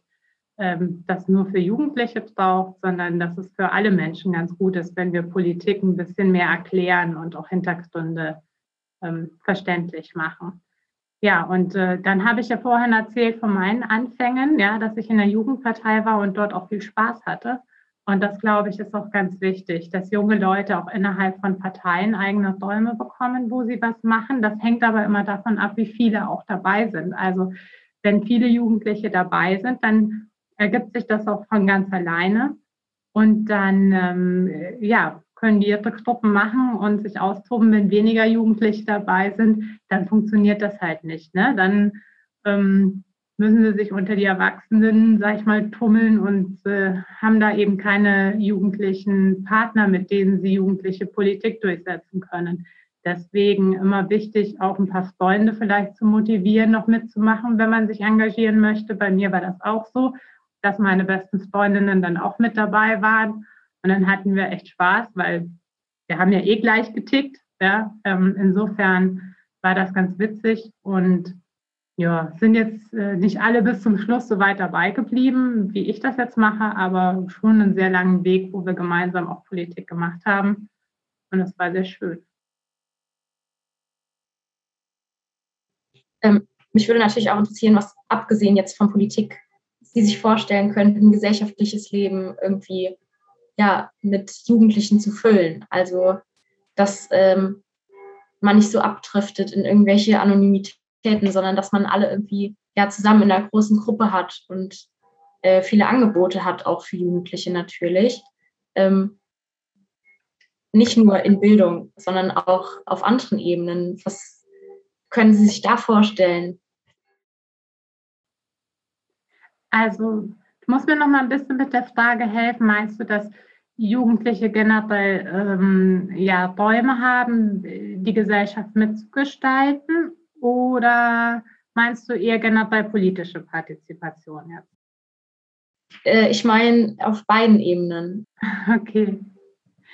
ähm, das nur für Jugendliche braucht, sondern dass es für alle Menschen ganz gut ist, wenn wir Politik ein bisschen mehr erklären und auch Hintergründe ähm, verständlich machen. Ja, und äh, dann habe ich ja vorhin erzählt von meinen Anfängen, ja, dass ich in der Jugendpartei war und dort auch viel Spaß hatte. Und das, glaube ich, ist auch ganz wichtig, dass junge Leute auch innerhalb von Parteien eigene Räume bekommen, wo sie was machen. Das hängt aber immer davon ab, wie viele auch dabei sind. Also wenn viele Jugendliche dabei sind, dann ergibt sich das auch von ganz alleine. Und dann, ähm, ja, können die ihre Gruppen machen und sich austoben. Wenn weniger Jugendliche dabei sind, dann funktioniert das halt nicht. Ne? Dann ähm, müssen sie sich unter die Erwachsenen, sag ich mal, tummeln und äh, haben da eben keine jugendlichen Partner, mit denen sie jugendliche Politik durchsetzen können. Deswegen immer wichtig, auch ein paar Freunde vielleicht zu motivieren, noch mitzumachen, wenn man sich engagieren möchte. Bei mir war das auch so, dass meine besten Freundinnen dann auch mit dabei waren. Und dann hatten wir echt Spaß, weil wir haben ja eh gleich getickt. Ja? Ähm, insofern war das ganz witzig und ja, sind jetzt äh, nicht alle bis zum Schluss so weit dabei geblieben, wie ich das jetzt mache, aber schon einen sehr langen Weg, wo wir gemeinsam auch Politik gemacht haben. Und das war sehr schön. Ähm, mich würde natürlich auch interessieren, was abgesehen jetzt von Politik Sie sich vorstellen könnten, gesellschaftliches Leben irgendwie ja, mit Jugendlichen zu füllen. Also, dass ähm, man nicht so abdriftet in irgendwelche Anonymitäten, sondern dass man alle irgendwie ja zusammen in einer großen Gruppe hat und äh, viele Angebote hat, auch für Jugendliche natürlich. Ähm, nicht nur in Bildung, sondern auch auf anderen Ebenen. Was können Sie sich da vorstellen? Also ich muss mir noch mal ein bisschen mit der Frage helfen. Meinst du, dass Jugendliche generell ähm, ja, Bäume haben, die Gesellschaft mitzugestalten? Oder meinst du eher generell politische Partizipation jetzt? Äh, ich meine auf beiden Ebenen. Okay.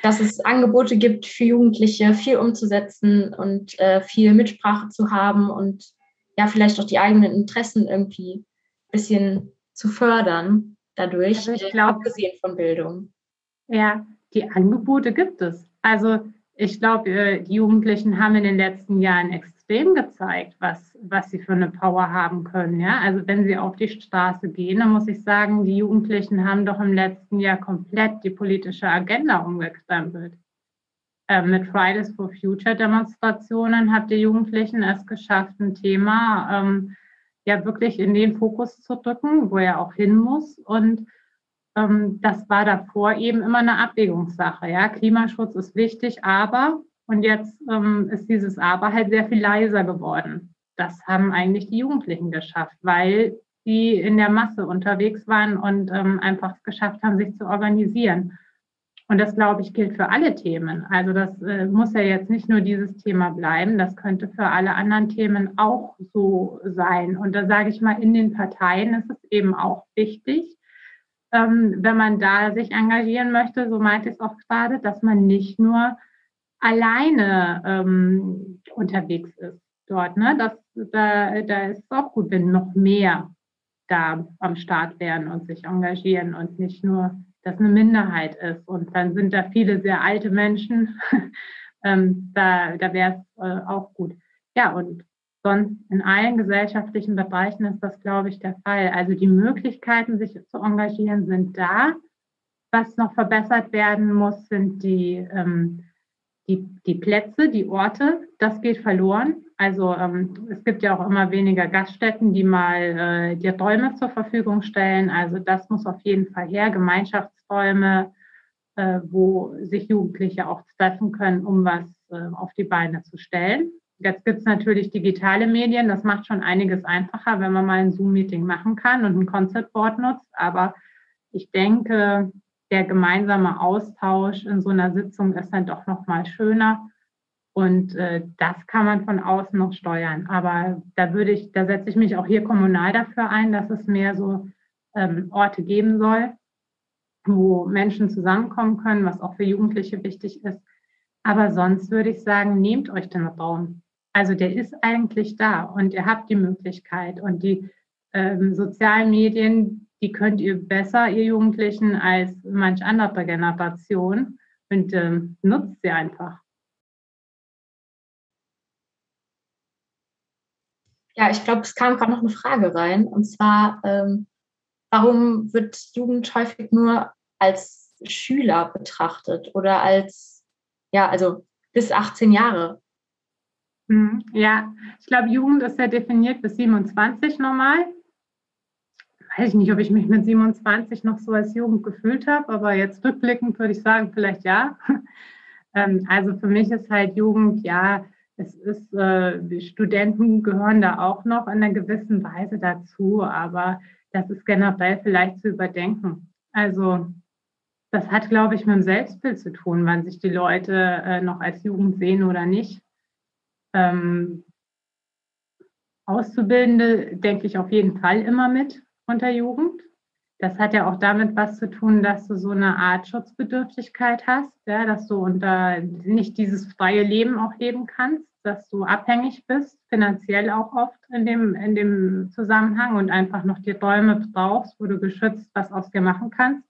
Dass es Angebote gibt für Jugendliche, viel umzusetzen und äh, viel Mitsprache zu haben und ja, vielleicht auch die eigenen Interessen irgendwie ein bisschen zu fördern dadurch, also ich glaub, abgesehen von Bildung. Ja, die Angebote gibt es. Also ich glaube, äh, die Jugendlichen haben in den letzten Jahren extrem gezeigt, was, was sie für eine Power haben können. Ja? Also wenn sie auf die Straße gehen, dann muss ich sagen, die Jugendlichen haben doch im letzten Jahr komplett die politische Agenda umgekrempelt. Äh, mit Fridays for Future Demonstrationen hat die Jugendlichen es geschafft, ein Thema ähm, ja wirklich in den Fokus zu drücken, wo er auch hin muss. Und ähm, das war davor eben immer eine Abwägungssache. Ja, Klimaschutz ist wichtig, aber und jetzt ähm, ist dieses Aber halt sehr viel leiser geworden. Das haben eigentlich die Jugendlichen geschafft, weil sie in der Masse unterwegs waren und ähm, einfach es geschafft haben, sich zu organisieren. Und das, glaube ich, gilt für alle Themen. Also das äh, muss ja jetzt nicht nur dieses Thema bleiben, das könnte für alle anderen Themen auch so sein. Und da sage ich mal, in den Parteien ist es eben auch wichtig, ähm, wenn man da sich engagieren möchte, so meinte ich es auch gerade, dass man nicht nur alleine ähm, unterwegs ist dort. Ne? Das, da, da ist es auch gut, wenn noch mehr da am Start wären und sich engagieren und nicht nur das eine Minderheit ist. Und dann sind da viele sehr alte Menschen. ähm, da da wäre es äh, auch gut. Ja, und sonst in allen gesellschaftlichen Bereichen ist das, glaube ich, der Fall. Also die Möglichkeiten, sich zu engagieren, sind da. Was noch verbessert werden muss, sind die, ähm, die, die Plätze, die Orte. Das geht verloren. Also ähm, es gibt ja auch immer weniger Gaststätten, die mal äh, die Räume zur Verfügung stellen. Also das muss auf jeden Fall her. Gemeinschaftsräume, äh, wo sich Jugendliche auch treffen können, um was äh, auf die Beine zu stellen. Jetzt gibt es natürlich digitale Medien. Das macht schon einiges einfacher, wenn man mal ein Zoom-Meeting machen kann und ein Concept Board nutzt. Aber ich denke, der gemeinsame Austausch in so einer Sitzung ist dann doch noch mal schöner und äh, das kann man von außen noch steuern. Aber da würde ich, da setze ich mich auch hier kommunal dafür ein, dass es mehr so ähm, Orte geben soll, wo Menschen zusammenkommen können, was auch für Jugendliche wichtig ist. Aber sonst würde ich sagen, nehmt euch den Raum. Also der ist eigentlich da und ihr habt die Möglichkeit. Und die ähm, sozialen Medien, die könnt ihr besser, ihr Jugendlichen, als manch andere Generation. Und ähm, nutzt sie einfach. Ja, ich glaube, es kam gerade noch eine Frage rein. Und zwar, ähm, warum wird Jugend häufig nur als Schüler betrachtet oder als, ja, also bis 18 Jahre? Hm, ja, ich glaube, Jugend ist ja definiert bis 27 normal. Weiß ich nicht, ob ich mich mit 27 noch so als Jugend gefühlt habe, aber jetzt rückblickend würde ich sagen, vielleicht ja. Ähm, also für mich ist halt Jugend, ja, es ist, äh, Studenten gehören da auch noch in einer gewissen Weise dazu, aber das ist generell vielleicht zu überdenken. Also das hat, glaube ich, mit dem Selbstbild zu tun, wann sich die Leute äh, noch als Jugend sehen oder nicht. Ähm, Auszubildende denke ich auf jeden Fall immer mit unter Jugend. Das hat ja auch damit was zu tun, dass du so eine Art Schutzbedürftigkeit hast, ja, dass du unter nicht dieses freie Leben auch leben kannst dass du abhängig bist, finanziell auch oft in dem, in dem Zusammenhang und einfach noch die Räume brauchst, wo du geschützt was aus dir machen kannst.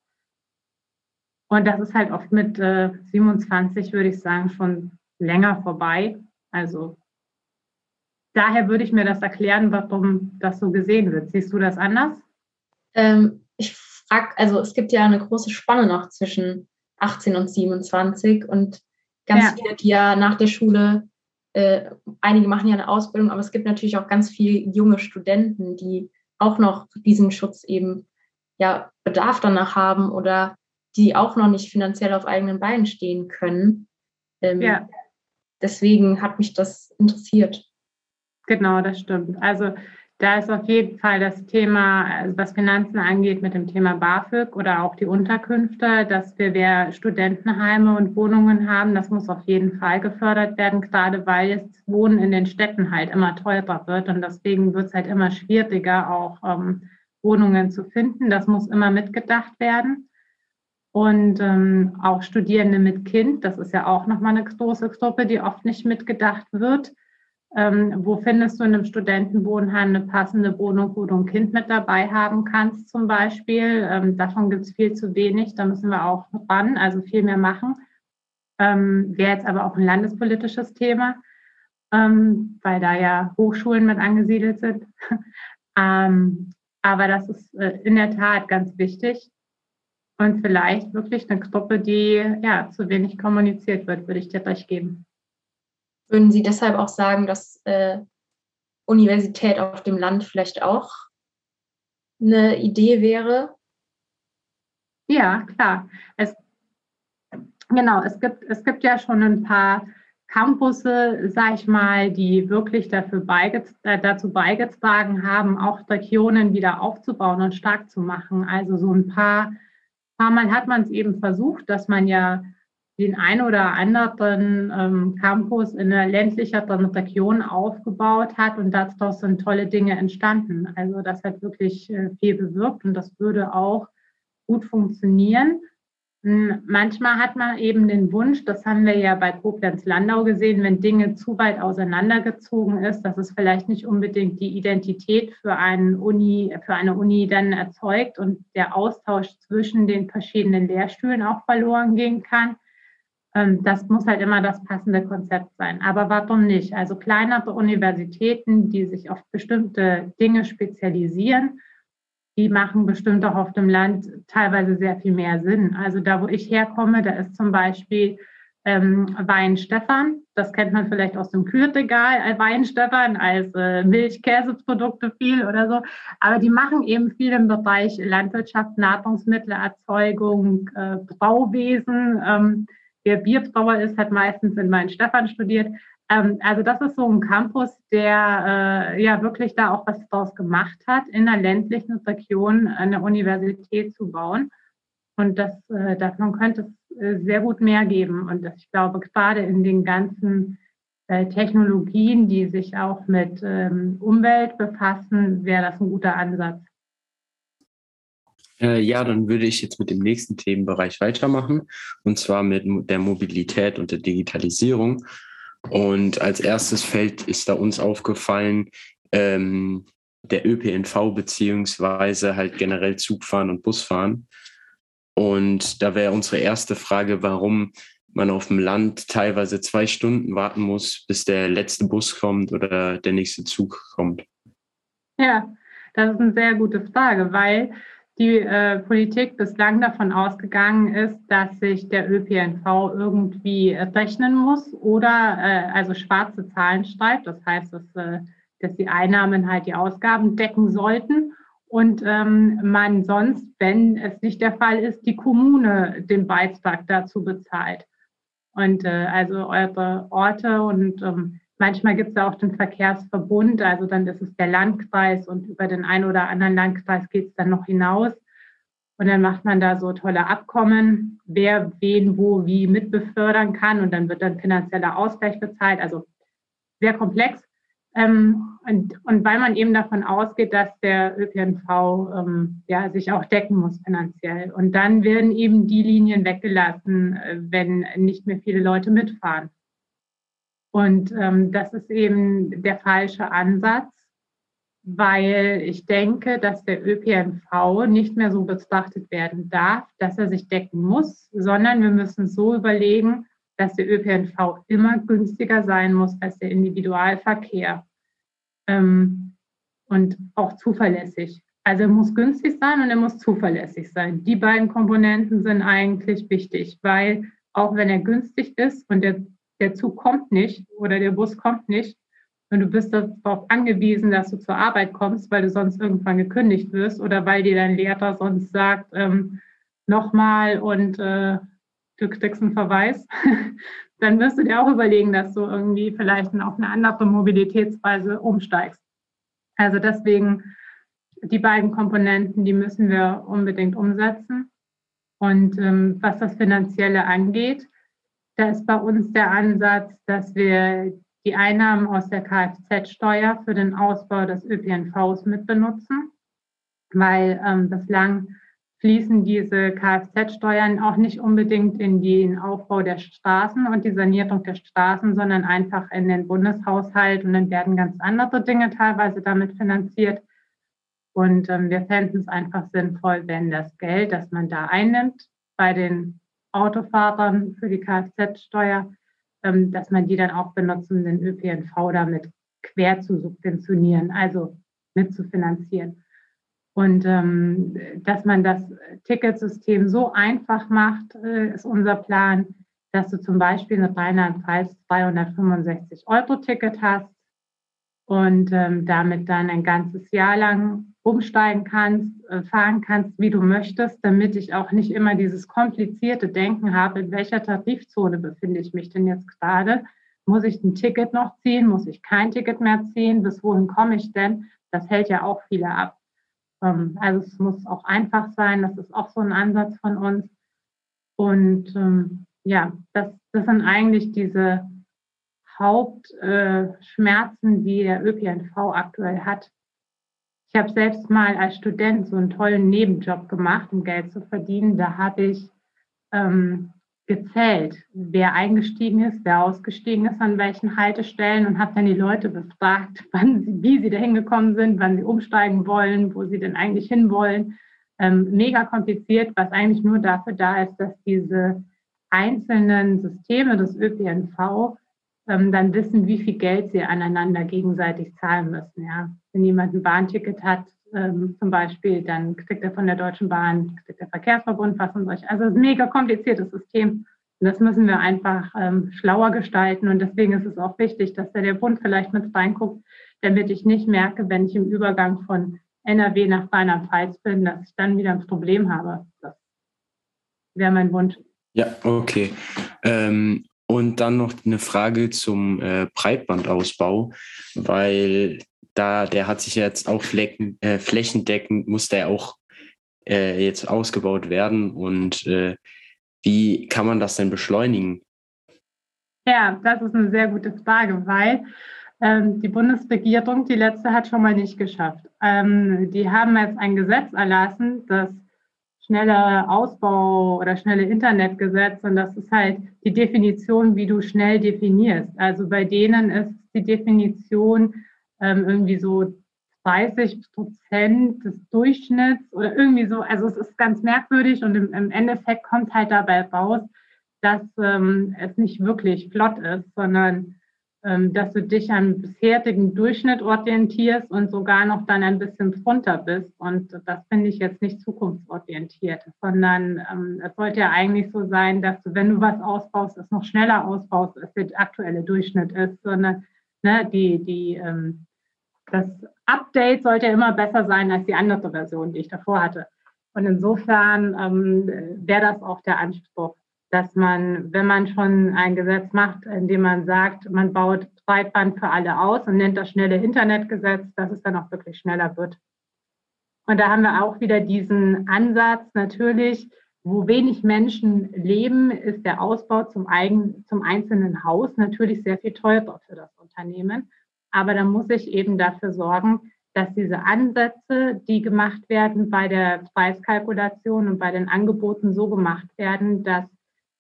Und das ist halt oft mit äh, 27, würde ich sagen, schon länger vorbei. Also daher würde ich mir das erklären, warum das so gesehen wird. Siehst du das anders? Ähm, ich frage, also es gibt ja eine große Spanne noch zwischen 18 und 27 und ganz ja. viele, die ja nach der Schule äh, einige machen ja eine Ausbildung, aber es gibt natürlich auch ganz viele junge Studenten, die auch noch diesen Schutz eben ja Bedarf danach haben oder die auch noch nicht finanziell auf eigenen Beinen stehen können. Ähm, ja. Deswegen hat mich das interessiert. Genau, das stimmt. Also da ist auf jeden Fall das Thema, also was Finanzen angeht, mit dem Thema BAföG oder auch die Unterkünfte, dass wir mehr Studentenheime und Wohnungen haben. Das muss auf jeden Fall gefördert werden, gerade weil jetzt Wohnen in den Städten halt immer teurer wird und deswegen wird es halt immer schwieriger, auch ähm, Wohnungen zu finden. Das muss immer mitgedacht werden. Und ähm, auch Studierende mit Kind, das ist ja auch nochmal eine große Gruppe, die oft nicht mitgedacht wird ähm, wo findest du in einem Studentenwohnheim eine passende Wohnung, wo du ein Kind mit dabei haben kannst zum Beispiel? Ähm, davon gibt es viel zu wenig, da müssen wir auch ran, also viel mehr machen. Ähm, Wäre jetzt aber auch ein landespolitisches Thema, ähm, weil da ja Hochschulen mit angesiedelt sind. Ähm, aber das ist äh, in der Tat ganz wichtig und vielleicht wirklich eine Gruppe, die ja zu wenig kommuniziert wird, würde ich dir recht geben. Würden Sie deshalb auch sagen, dass äh, Universität auf dem Land vielleicht auch eine Idee wäre? Ja, klar. Es, genau, es gibt, es gibt ja schon ein paar Campusse, sag ich mal, die wirklich dafür beige äh, dazu beigetragen haben, auch Regionen wieder aufzubauen und stark zu machen. Also so ein paar, paar Mal hat man es eben versucht, dass man ja den ein oder anderen ähm, Campus in einer ländlicheren Region aufgebaut hat und daraus sind tolle Dinge entstanden. Also das hat wirklich äh, viel bewirkt und das würde auch gut funktionieren. Hm, manchmal hat man eben den Wunsch, das haben wir ja bei Koblenz-Landau gesehen, wenn Dinge zu weit auseinandergezogen ist, dass es vielleicht nicht unbedingt die Identität für, einen Uni, für eine Uni dann erzeugt und der Austausch zwischen den verschiedenen Lehrstühlen auch verloren gehen kann. Ähm, das muss halt immer das passende Konzept sein. Aber warum nicht? Also kleinere Universitäten, die sich auf bestimmte Dinge spezialisieren, die machen bestimmt auch auf dem Land teilweise sehr viel mehr Sinn. Also da, wo ich herkomme, da ist zum Beispiel ähm, Weinstefan. Das kennt man vielleicht aus dem Kühlregal, äh, Weinstefan als äh, Milch-Käseprodukte viel oder so. Aber die machen eben viel im Bereich Landwirtschaft, Nahrungsmittelerzeugung, äh, Brauwesen. Ähm, Wer Bierbrauer ist, hat meistens in Main-Stefan studiert. Ähm, also das ist so ein Campus, der äh, ja wirklich da auch was draus gemacht hat, in einer ländlichen Region eine Universität zu bauen. Und das, äh, davon könnte es äh, sehr gut mehr geben. Und das, ich glaube, gerade in den ganzen äh, Technologien, die sich auch mit ähm, Umwelt befassen, wäre das ein guter Ansatz. Äh, ja, dann würde ich jetzt mit dem nächsten Themenbereich weitermachen, und zwar mit der Mobilität und der Digitalisierung. Und als erstes Feld ist da uns aufgefallen, ähm, der ÖPNV beziehungsweise halt generell Zugfahren und Busfahren. Und da wäre unsere erste Frage, warum man auf dem Land teilweise zwei Stunden warten muss, bis der letzte Bus kommt oder der nächste Zug kommt. Ja, das ist eine sehr gute Frage, weil die äh, Politik bislang davon ausgegangen ist, dass sich der ÖPNV irgendwie rechnen muss oder äh, also schwarze Zahlen schreibt. Das heißt, dass, äh, dass die Einnahmen halt die Ausgaben decken sollten und ähm, man sonst, wenn es nicht der Fall ist, die Kommune den Beitrag dazu bezahlt. Und äh, also eure Orte und ähm, manchmal gibt es auch den Verkehrsverbund, also dann ist es der Landkreis und über den einen oder anderen Landkreis geht es dann noch hinaus. Und dann macht man da so tolle Abkommen, wer wen wo wie mitbefördern kann und dann wird dann finanzieller Ausgleich bezahlt. Also sehr komplex. Ähm, und, und weil man eben davon ausgeht, dass der ÖPNV ähm, ja, sich auch decken muss finanziell. Und dann werden eben die Linien weggelassen, äh, wenn nicht mehr viele Leute mitfahren. Und ähm, das ist eben der falsche Ansatz, weil ich denke, dass der ÖPNV nicht mehr so betrachtet werden darf, dass er sich decken muss, sondern wir müssen so überlegen, dass der ÖPNV immer günstiger sein muss als der Individualverkehr ähm, und auch zuverlässig. Also er muss günstig sein und er muss zuverlässig sein. Die beiden Komponenten sind eigentlich wichtig, weil auch wenn er günstig ist und der, der Zug kommt nicht oder der Bus kommt nicht und du bist darauf angewiesen, dass du zur Arbeit kommst, weil du sonst irgendwann gekündigt wirst oder weil dir dein Lehrer sonst sagt, ähm, nochmal und äh, du kriegst einen Verweis, dann wirst du dir auch überlegen, dass du irgendwie vielleicht auf eine andere Mobilitätsweise umsteigst. Also deswegen die beiden Komponenten, die müssen wir unbedingt umsetzen. Und ähm, was das Finanzielle angeht, da ist bei uns der Ansatz, dass wir die Einnahmen aus der Kfz-Steuer für den Ausbau des ÖPNVs mitbenutzen, weil ähm, bislang fließen diese Kfz-Steuern auch nicht unbedingt in den Aufbau der Straßen und die Sanierung der Straßen, sondern einfach in den Bundeshaushalt und dann werden ganz andere Dinge teilweise damit finanziert. Und ähm, wir fänden es einfach sinnvoll, wenn das Geld, das man da einnimmt bei den Autofahrern für die Kfz-Steuer, ähm, dass man die dann auch benutzt, um den ÖPNV damit quer zu subventionieren, also mitzufinanzieren. Und ähm, dass man das Ticketsystem so einfach macht, äh, ist unser Plan, dass du zum Beispiel in Rheinland-Pfalz 265 Euro Ticket hast und ähm, damit dann ein ganzes Jahr lang umsteigen kannst, äh, fahren kannst, wie du möchtest, damit ich auch nicht immer dieses komplizierte Denken habe, in welcher Tarifzone befinde ich mich denn jetzt gerade? Muss ich ein Ticket noch ziehen? Muss ich kein Ticket mehr ziehen? Bis wohin komme ich denn? Das hält ja auch viele ab. Ähm, also es muss auch einfach sein, das ist auch so ein Ansatz von uns. Und ähm, ja, das, das sind eigentlich diese Hauptschmerzen, äh, die der ÖPNV aktuell hat. Ich habe selbst mal als Student so einen tollen Nebenjob gemacht, um Geld zu verdienen. Da habe ich ähm, gezählt, wer eingestiegen ist, wer ausgestiegen ist, an welchen Haltestellen und habe dann die Leute befragt, wann sie, wie sie da hingekommen sind, wann sie umsteigen wollen, wo sie denn eigentlich hinwollen. Ähm, mega kompliziert, was eigentlich nur dafür da ist, dass diese einzelnen Systeme des ÖPNV ähm, dann wissen, wie viel Geld sie aneinander gegenseitig zahlen müssen. Ja. Wenn jemand ein Bahnticket hat, ähm, zum Beispiel, dann kriegt er von der Deutschen Bahn, kriegt der Verkehrsverbund was und solche. Also ein mega kompliziertes System. Und das müssen wir einfach ähm, schlauer gestalten. Und deswegen ist es auch wichtig, dass da der Bund vielleicht mit reinguckt, damit ich nicht merke, wenn ich im Übergang von NRW nach Rheinland-Pfalz bin, dass ich dann wieder ein Problem habe. Das wäre mein Wunsch. Ja, okay. Ähm, und dann noch eine Frage zum äh, Breitbandausbau, weil da, der hat sich jetzt auch Flecken, äh, flächendeckend, muss der auch äh, jetzt ausgebaut werden. Und äh, wie kann man das denn beschleunigen? Ja, das ist eine sehr gute Frage, weil ähm, die Bundesregierung, die letzte, hat schon mal nicht geschafft. Ähm, die haben jetzt ein Gesetz erlassen, das schnelle Ausbau oder schnelle Internetgesetz und das ist halt die Definition, wie du schnell definierst. Also bei denen ist die Definition ähm, irgendwie so 30 Prozent des Durchschnitts oder irgendwie so. Also es ist ganz merkwürdig und im, im Endeffekt kommt halt dabei raus, dass ähm, es nicht wirklich flott ist, sondern dass du dich am bisherigen Durchschnitt orientierst und sogar noch dann ein bisschen drunter bist. Und das finde ich jetzt nicht zukunftsorientiert, sondern ähm, es sollte ja eigentlich so sein, dass du, wenn du was ausbaust, es noch schneller ausbaust, als der aktuelle Durchschnitt ist, sondern ne, die, die, ähm, das Update sollte immer besser sein als die andere Version, die ich davor hatte. Und insofern ähm, wäre das auch der Anspruch dass man, wenn man schon ein Gesetz macht, indem man sagt, man baut Breitband für alle aus und nennt das schnelle Internetgesetz, dass es dann auch wirklich schneller wird. Und da haben wir auch wieder diesen Ansatz natürlich, wo wenig Menschen leben, ist der Ausbau zum, eigen, zum einzelnen Haus natürlich sehr viel teurer für das Unternehmen. Aber da muss ich eben dafür sorgen, dass diese Ansätze, die gemacht werden bei der Preiskalkulation und bei den Angeboten so gemacht werden, dass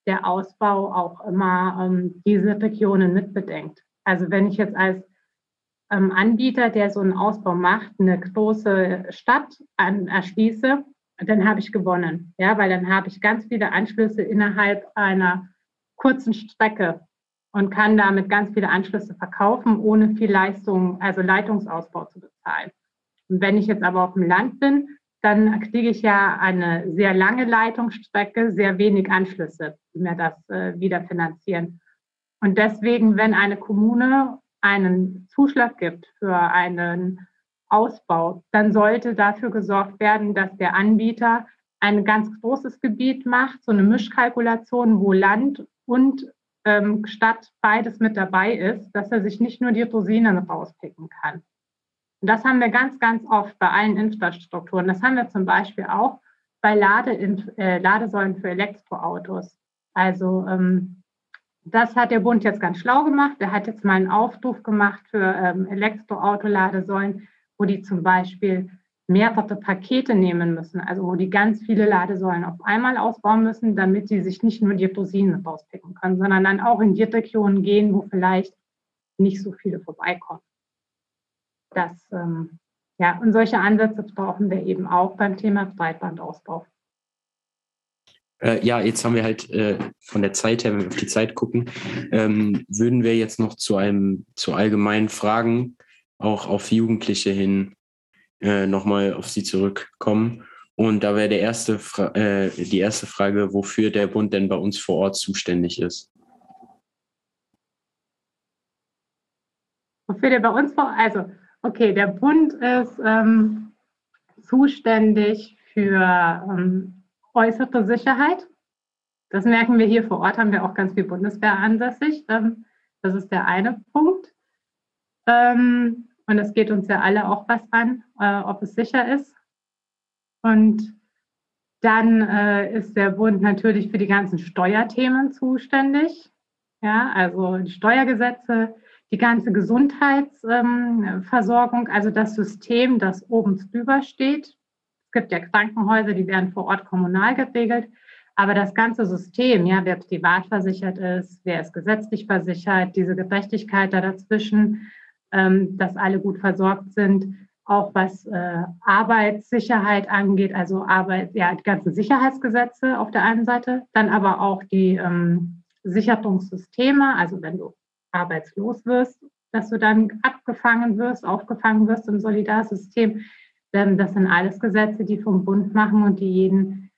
der Ausbau auch immer ähm, diese Regionen mitbedenkt. Also wenn ich jetzt als ähm, Anbieter, der so einen Ausbau macht, eine große Stadt an, erschließe, dann habe ich gewonnen. Ja, weil dann habe ich ganz viele Anschlüsse innerhalb einer kurzen Strecke und kann damit ganz viele Anschlüsse verkaufen, ohne viel Leistung, also Leitungsausbau zu bezahlen. Und wenn ich jetzt aber auf dem Land bin, dann kriege ich ja eine sehr lange Leitungsstrecke, sehr wenig Anschlüsse, die mir das äh, wieder finanzieren. Und deswegen, wenn eine Kommune einen Zuschlag gibt für einen Ausbau, dann sollte dafür gesorgt werden, dass der Anbieter ein ganz großes Gebiet macht, so eine Mischkalkulation, wo Land und ähm, Stadt beides mit dabei ist, dass er sich nicht nur die Rosinen rauspicken kann. Und das haben wir ganz, ganz oft bei allen Infrastrukturen. Das haben wir zum Beispiel auch bei Lade, äh, Ladesäulen für Elektroautos. Also ähm, das hat der Bund jetzt ganz schlau gemacht. Er hat jetzt mal einen Aufruf gemacht für ähm, Elektroauto-Ladesäulen, wo die zum Beispiel mehrere Pakete nehmen müssen, also wo die ganz viele Ladesäulen auf einmal ausbauen müssen, damit sie sich nicht nur die Rosinen rauspicken können, sondern dann auch in die Regionen gehen, wo vielleicht nicht so viele vorbeikommen. Das, ähm, ja, und solche Ansätze brauchen wir eben auch beim Thema Breitbandausbau. Äh, ja, jetzt haben wir halt äh, von der Zeit her, wenn wir auf die Zeit gucken, ähm, würden wir jetzt noch zu einem, zu allgemeinen Fragen auch auf Jugendliche hin äh, nochmal auf sie zurückkommen. Und da wäre der erste äh, die erste Frage, wofür der Bund denn bei uns vor Ort zuständig ist. Wofür der bei uns vor, also Okay, der Bund ist ähm, zuständig für ähm, äußere Sicherheit. Das merken wir hier vor Ort, haben wir auch ganz viel Bundeswehr ansässig. Ähm, das ist der eine Punkt. Ähm, und es geht uns ja alle auch was an, äh, ob es sicher ist. Und dann äh, ist der Bund natürlich für die ganzen Steuerthemen zuständig. Ja, also die Steuergesetze, die ganze Gesundheitsversorgung, also das System, das oben drüber steht. Es gibt ja Krankenhäuser, die werden vor Ort kommunal geregelt. Aber das ganze System, ja, wer privat versichert ist, wer ist gesetzlich versichert, diese Gerechtigkeit da dazwischen, ähm, dass alle gut versorgt sind, auch was äh, Arbeitssicherheit angeht, also Arbeit, ja, die ganzen Sicherheitsgesetze auf der einen Seite, dann aber auch die ähm, Sicherungssysteme, also wenn du arbeitslos wirst, dass du dann abgefangen wirst, aufgefangen wirst im Solidarsystem. Das sind alles Gesetze, die vom Bund machen und die jeden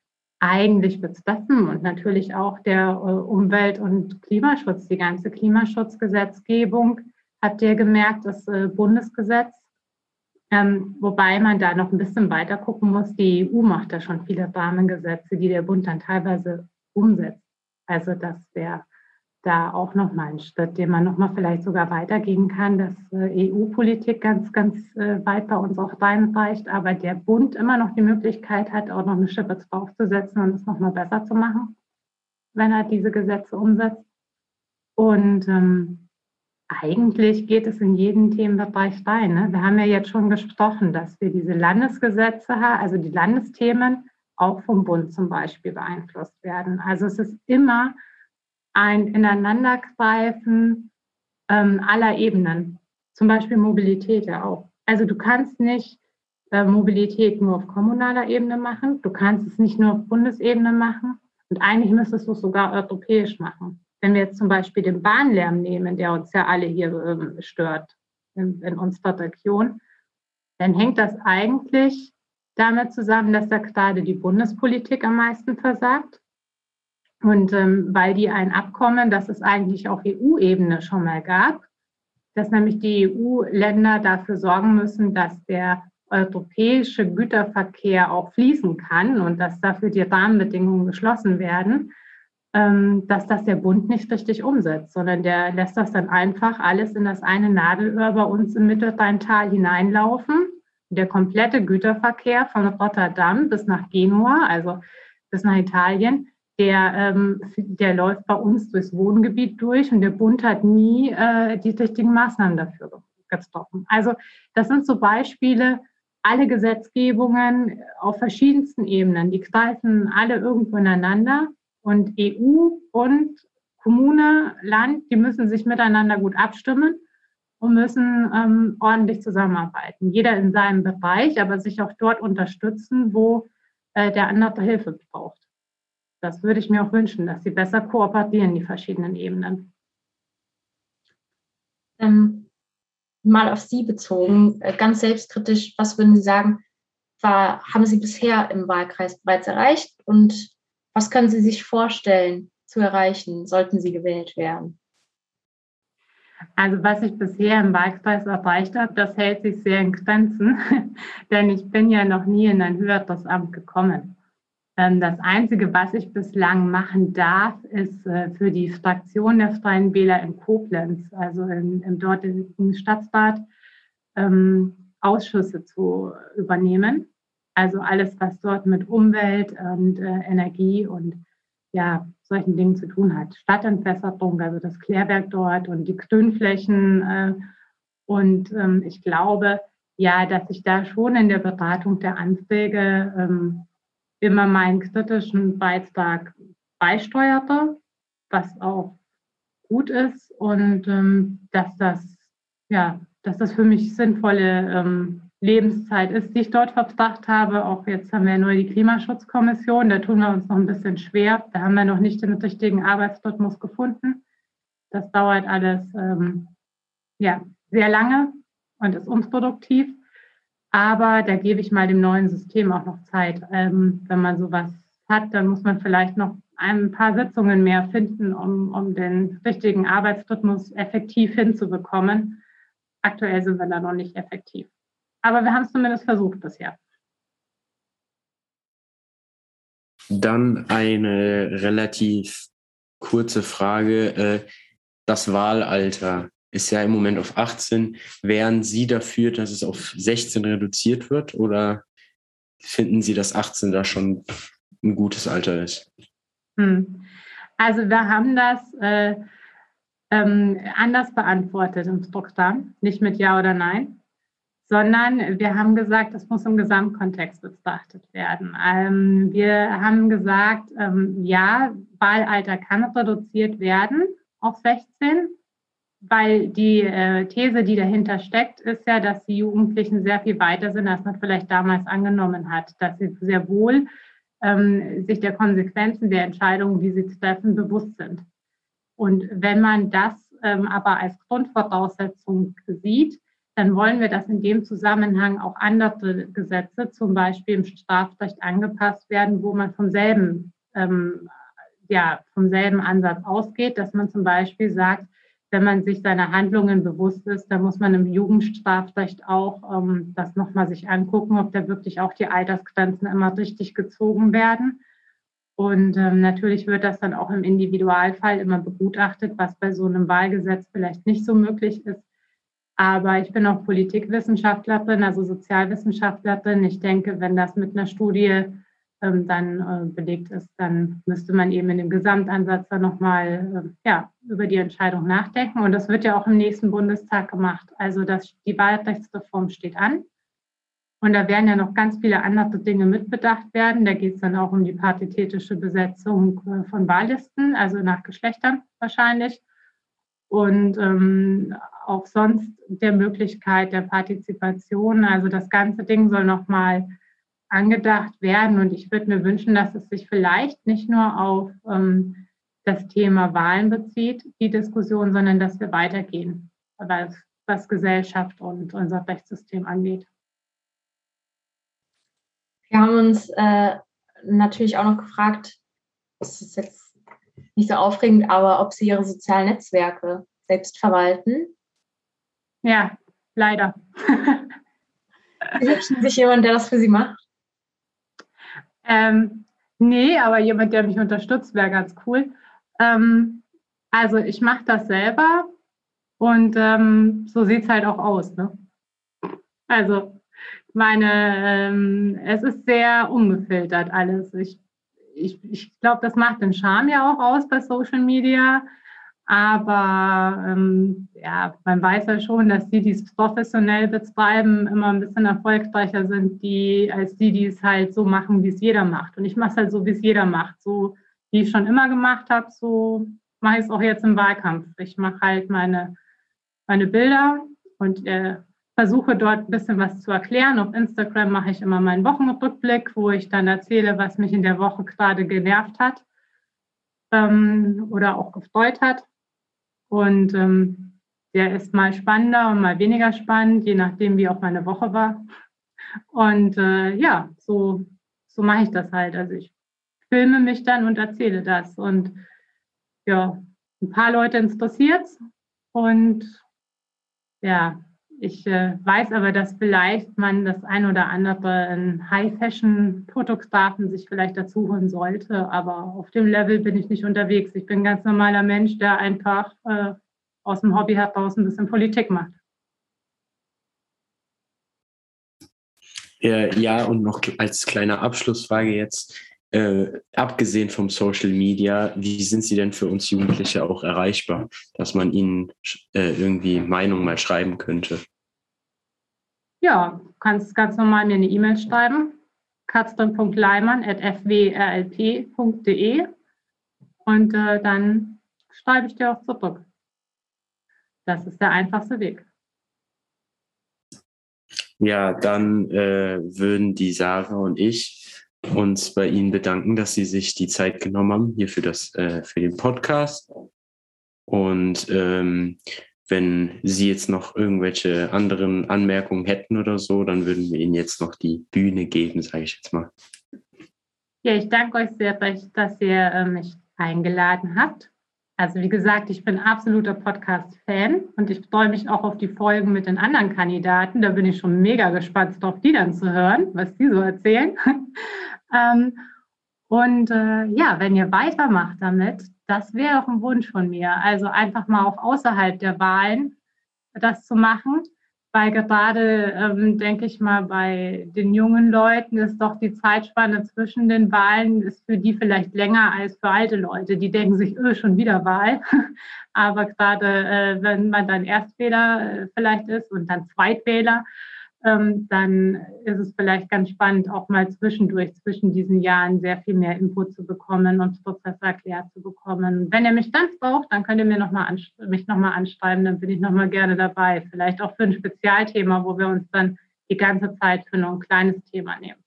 eigentlich betreffen und natürlich auch der äh, Umwelt- und Klimaschutz, die ganze Klimaschutzgesetzgebung. Habt ihr gemerkt, das äh, Bundesgesetz, ähm, wobei man da noch ein bisschen weiter gucken muss. Die EU macht da schon viele Rahmengesetze, die der Bund dann teilweise umsetzt. Also das wäre da auch nochmal ein Schritt, den man nochmal vielleicht sogar weitergehen kann, dass äh, EU-Politik ganz, ganz äh, weit bei uns auch reinreicht, aber der Bund immer noch die Möglichkeit hat, auch noch eine Schippe draufzusetzen und es nochmal besser zu machen, wenn er diese Gesetze umsetzt. Und ähm, eigentlich geht es in jeden Themenbereich rein. Ne? Wir haben ja jetzt schon gesprochen, dass wir diese Landesgesetze also die Landesthemen auch vom Bund zum Beispiel beeinflusst werden. Also es ist immer ein Ineinandergreifen ähm, aller Ebenen, zum Beispiel Mobilität ja auch. Also du kannst nicht äh, Mobilität nur auf kommunaler Ebene machen, du kannst es nicht nur auf Bundesebene machen und eigentlich müsstest du es sogar europäisch machen. wenn wir jetzt zum Beispiel den Bahnlärm nehmen, der uns ja alle hier ähm, stört in, in unserer Region, dann hängt das eigentlich damit zusammen, dass da gerade die Bundespolitik am meisten versagt. Und ähm, weil die ein Abkommen, das es eigentlich auf EU-Ebene schon mal gab, dass nämlich die EU-Länder dafür sorgen müssen, dass der europäische Güterverkehr auch fließen kann und dass dafür die Rahmenbedingungen geschlossen werden, ähm, dass das der Bund nicht richtig umsetzt, sondern der lässt das dann einfach alles in das eine Nadelöhr bei uns im Mittelrheintal hineinlaufen. Der komplette Güterverkehr von Rotterdam bis nach Genua, also bis nach Italien, der, ähm, der läuft bei uns durchs Wohngebiet durch und der Bund hat nie äh, die richtigen Maßnahmen dafür getroffen. Also das sind so Beispiele, alle Gesetzgebungen auf verschiedensten Ebenen, die greifen alle irgendwo ineinander und EU und Kommune, Land, die müssen sich miteinander gut abstimmen und müssen ähm, ordentlich zusammenarbeiten. Jeder in seinem Bereich, aber sich auch dort unterstützen, wo äh, der andere Hilfe braucht. Das würde ich mir auch wünschen, dass sie besser kooperieren, die verschiedenen Ebenen. Ähm, mal auf Sie bezogen, äh, ganz selbstkritisch, was würden Sie sagen, war, haben Sie bisher im Wahlkreis bereits erreicht und was können Sie sich vorstellen zu erreichen, sollten Sie gewählt werden? Also was ich bisher im Wahlkreis erreicht habe, das hält sich sehr in Grenzen, denn ich bin ja noch nie in ein höheres Amt gekommen. Ähm, das Einzige, was ich bislang machen darf, ist äh, für die Fraktion der Freien Wähler in Koblenz, also im, im dortigen Stadtrat, ähm, Ausschüsse zu übernehmen. Also alles, was dort mit Umwelt und äh, Energie und ja, solchen Dingen zu tun hat. Stadtentwässerung, also das Klärwerk dort und die Grünflächen. Äh, und ähm, ich glaube, ja, dass ich da schon in der Beratung der Anträge immer meinen kritischen Beitrag beisteuerte, was auch gut ist und ähm, dass das ja, dass das für mich sinnvolle ähm, Lebenszeit ist, die ich dort verbracht habe. Auch jetzt haben wir nur die Klimaschutzkommission, da tun wir uns noch ein bisschen schwer. Da haben wir noch nicht den richtigen Arbeitsrhythmus gefunden. Das dauert alles ähm, ja, sehr lange und ist unproduktiv. Aber da gebe ich mal dem neuen System auch noch Zeit. Ähm, wenn man sowas hat, dann muss man vielleicht noch ein paar Sitzungen mehr finden, um, um den richtigen Arbeitsrhythmus effektiv hinzubekommen. Aktuell sind wir da noch nicht effektiv. Aber wir haben es zumindest versucht bisher. Dann eine relativ kurze Frage. Äh, das Wahlalter ist ja im Moment auf 18. Wären Sie dafür, dass es auf 16 reduziert wird oder finden Sie, dass 18 da schon ein gutes Alter ist? Hm. Also wir haben das äh, ähm, anders beantwortet im Programm, nicht mit Ja oder Nein sondern wir haben gesagt, das muss im Gesamtkontext betrachtet werden. Ähm, wir haben gesagt, ähm, ja, Wahlalter kann reduziert werden auf 16, weil die äh, These, die dahinter steckt, ist ja, dass die Jugendlichen sehr viel weiter sind, als man vielleicht damals angenommen hat, dass sie sehr wohl ähm, sich der Konsequenzen der Entscheidungen, die sie treffen, bewusst sind. Und wenn man das ähm, aber als Grundvoraussetzung sieht, dann wollen wir, dass in dem Zusammenhang auch andere Gesetze, zum Beispiel im Strafrecht, angepasst werden, wo man vom selben, ähm, ja, vom selben Ansatz ausgeht, dass man zum Beispiel sagt, wenn man sich seiner Handlungen bewusst ist, dann muss man im Jugendstrafrecht auch ähm, das nochmal sich angucken, ob da wirklich auch die Altersgrenzen immer richtig gezogen werden. Und ähm, natürlich wird das dann auch im Individualfall immer begutachtet, was bei so einem Wahlgesetz vielleicht nicht so möglich ist. Aber ich bin auch Politikwissenschaftlerin, also Sozialwissenschaftlerin. Ich denke, wenn das mit einer Studie dann äh, belegt ist, dann müsste man eben in dem Gesamtansatz dann nochmal äh, ja, über die Entscheidung nachdenken. Und das wird ja auch im nächsten Bundestag gemacht. Also das, die Wahlrechtsreform steht an. Und da werden ja noch ganz viele andere Dinge mitbedacht werden. Da geht es dann auch um die paritätische Besetzung äh, von Wahllisten, also nach Geschlechtern wahrscheinlich und ähm, auch sonst der Möglichkeit der Partizipation. Also das ganze Ding soll nochmal angedacht werden und ich würde mir wünschen, dass es sich vielleicht nicht nur auf ähm, das Thema Wahlen bezieht, die Diskussion, sondern dass wir weitergehen, was, was Gesellschaft und unser Rechtssystem angeht. Wir haben uns äh, natürlich auch noch gefragt, das ist jetzt nicht so aufregend, aber ob Sie Ihre sozialen Netzwerke selbst verwalten. Ja, leider. Sie wünschen sich jemanden, der das für Sie macht? Ähm, nee, aber jemand, der mich unterstützt, wäre ganz cool. Ähm, also ich mache das selber und ähm, so sieht es halt auch aus. Ne? Also meine, ähm, es ist sehr ungefiltert alles. Ich, ich, ich glaube, das macht den Charme ja auch aus bei Social Media. Aber ähm, ja, man weiß ja schon, dass die, die es professionell betreiben, immer ein bisschen erfolgreicher sind, die, als die, die es halt so machen, wie es jeder macht. Und ich mache es halt so, wie es jeder macht. So wie ich schon immer gemacht habe, so mache ich es auch jetzt im Wahlkampf. Ich mache halt meine, meine Bilder und äh, versuche dort ein bisschen was zu erklären. Auf Instagram mache ich immer meinen Wochenrückblick, wo ich dann erzähle, was mich in der Woche gerade genervt hat ähm, oder auch gefreut hat. Und ähm, der ist mal spannender und mal weniger spannend, je nachdem, wie auch meine Woche war. Und äh, ja, so, so mache ich das halt. Also ich filme mich dann und erzähle das. Und ja, ein paar Leute interessiert Und ja, ich äh, weiß aber, dass vielleicht man das ein oder andere in High-Fashion-Fotografen sich vielleicht dazu holen sollte. Aber auf dem Level bin ich nicht unterwegs. Ich bin ein ganz normaler Mensch, der einfach äh, aus dem Hobby heraus ein bisschen Politik macht. Ja, und noch als kleine Abschlussfrage jetzt äh, abgesehen vom Social Media, wie sind sie denn für uns Jugendliche auch erreichbar, dass man ihnen äh, irgendwie Meinung mal schreiben könnte? Ja, du kannst ganz normal mir eine E-Mail schreiben, katzrin.leimann.fwrlp.de und äh, dann schreibe ich dir auch zurück. Das ist der einfachste Weg. Ja, dann äh, würden die Sarah und ich uns bei Ihnen bedanken, dass Sie sich die Zeit genommen haben hier für, das, äh, für den Podcast. Und ähm, wenn Sie jetzt noch irgendwelche anderen Anmerkungen hätten oder so, dann würden wir Ihnen jetzt noch die Bühne geben, sage ich jetzt mal. Ja, ich danke euch sehr, dass ihr äh, mich eingeladen habt. Also wie gesagt, ich bin absoluter Podcast-Fan und ich freue mich auch auf die Folgen mit den anderen Kandidaten. Da bin ich schon mega gespannt drauf, die dann zu hören, was die so erzählen. und äh, ja, wenn ihr weitermacht damit, das wäre auch ein Wunsch von mir. Also einfach mal auch außerhalb der Wahlen das zu machen weil gerade, ähm, denke ich mal, bei den jungen Leuten ist doch die Zeitspanne zwischen den Wahlen ist für die vielleicht länger als für alte Leute. Die denken sich, öh, schon wieder Wahl. Aber gerade äh, wenn man dann Erstwähler äh, vielleicht ist und dann Zweitwähler, ähm, dann ist es vielleicht ganz spannend, auch mal zwischendurch, zwischen diesen Jahren sehr viel mehr Input zu bekommen und Prozesse erklärt zu bekommen. Wenn ihr mich dann braucht, dann könnt ihr mir noch mal mich nochmal anschreiben, dann bin ich nochmal gerne dabei. Vielleicht auch für ein Spezialthema, wo wir uns dann die ganze Zeit für nur ein kleines Thema nehmen.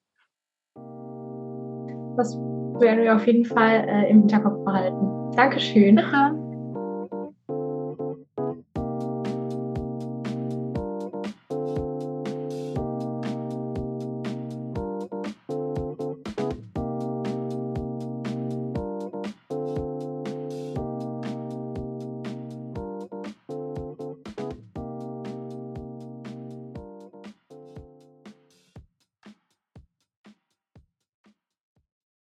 Das werden wir auf jeden Fall äh, im Hinterkopf behalten. Dankeschön. Bitte.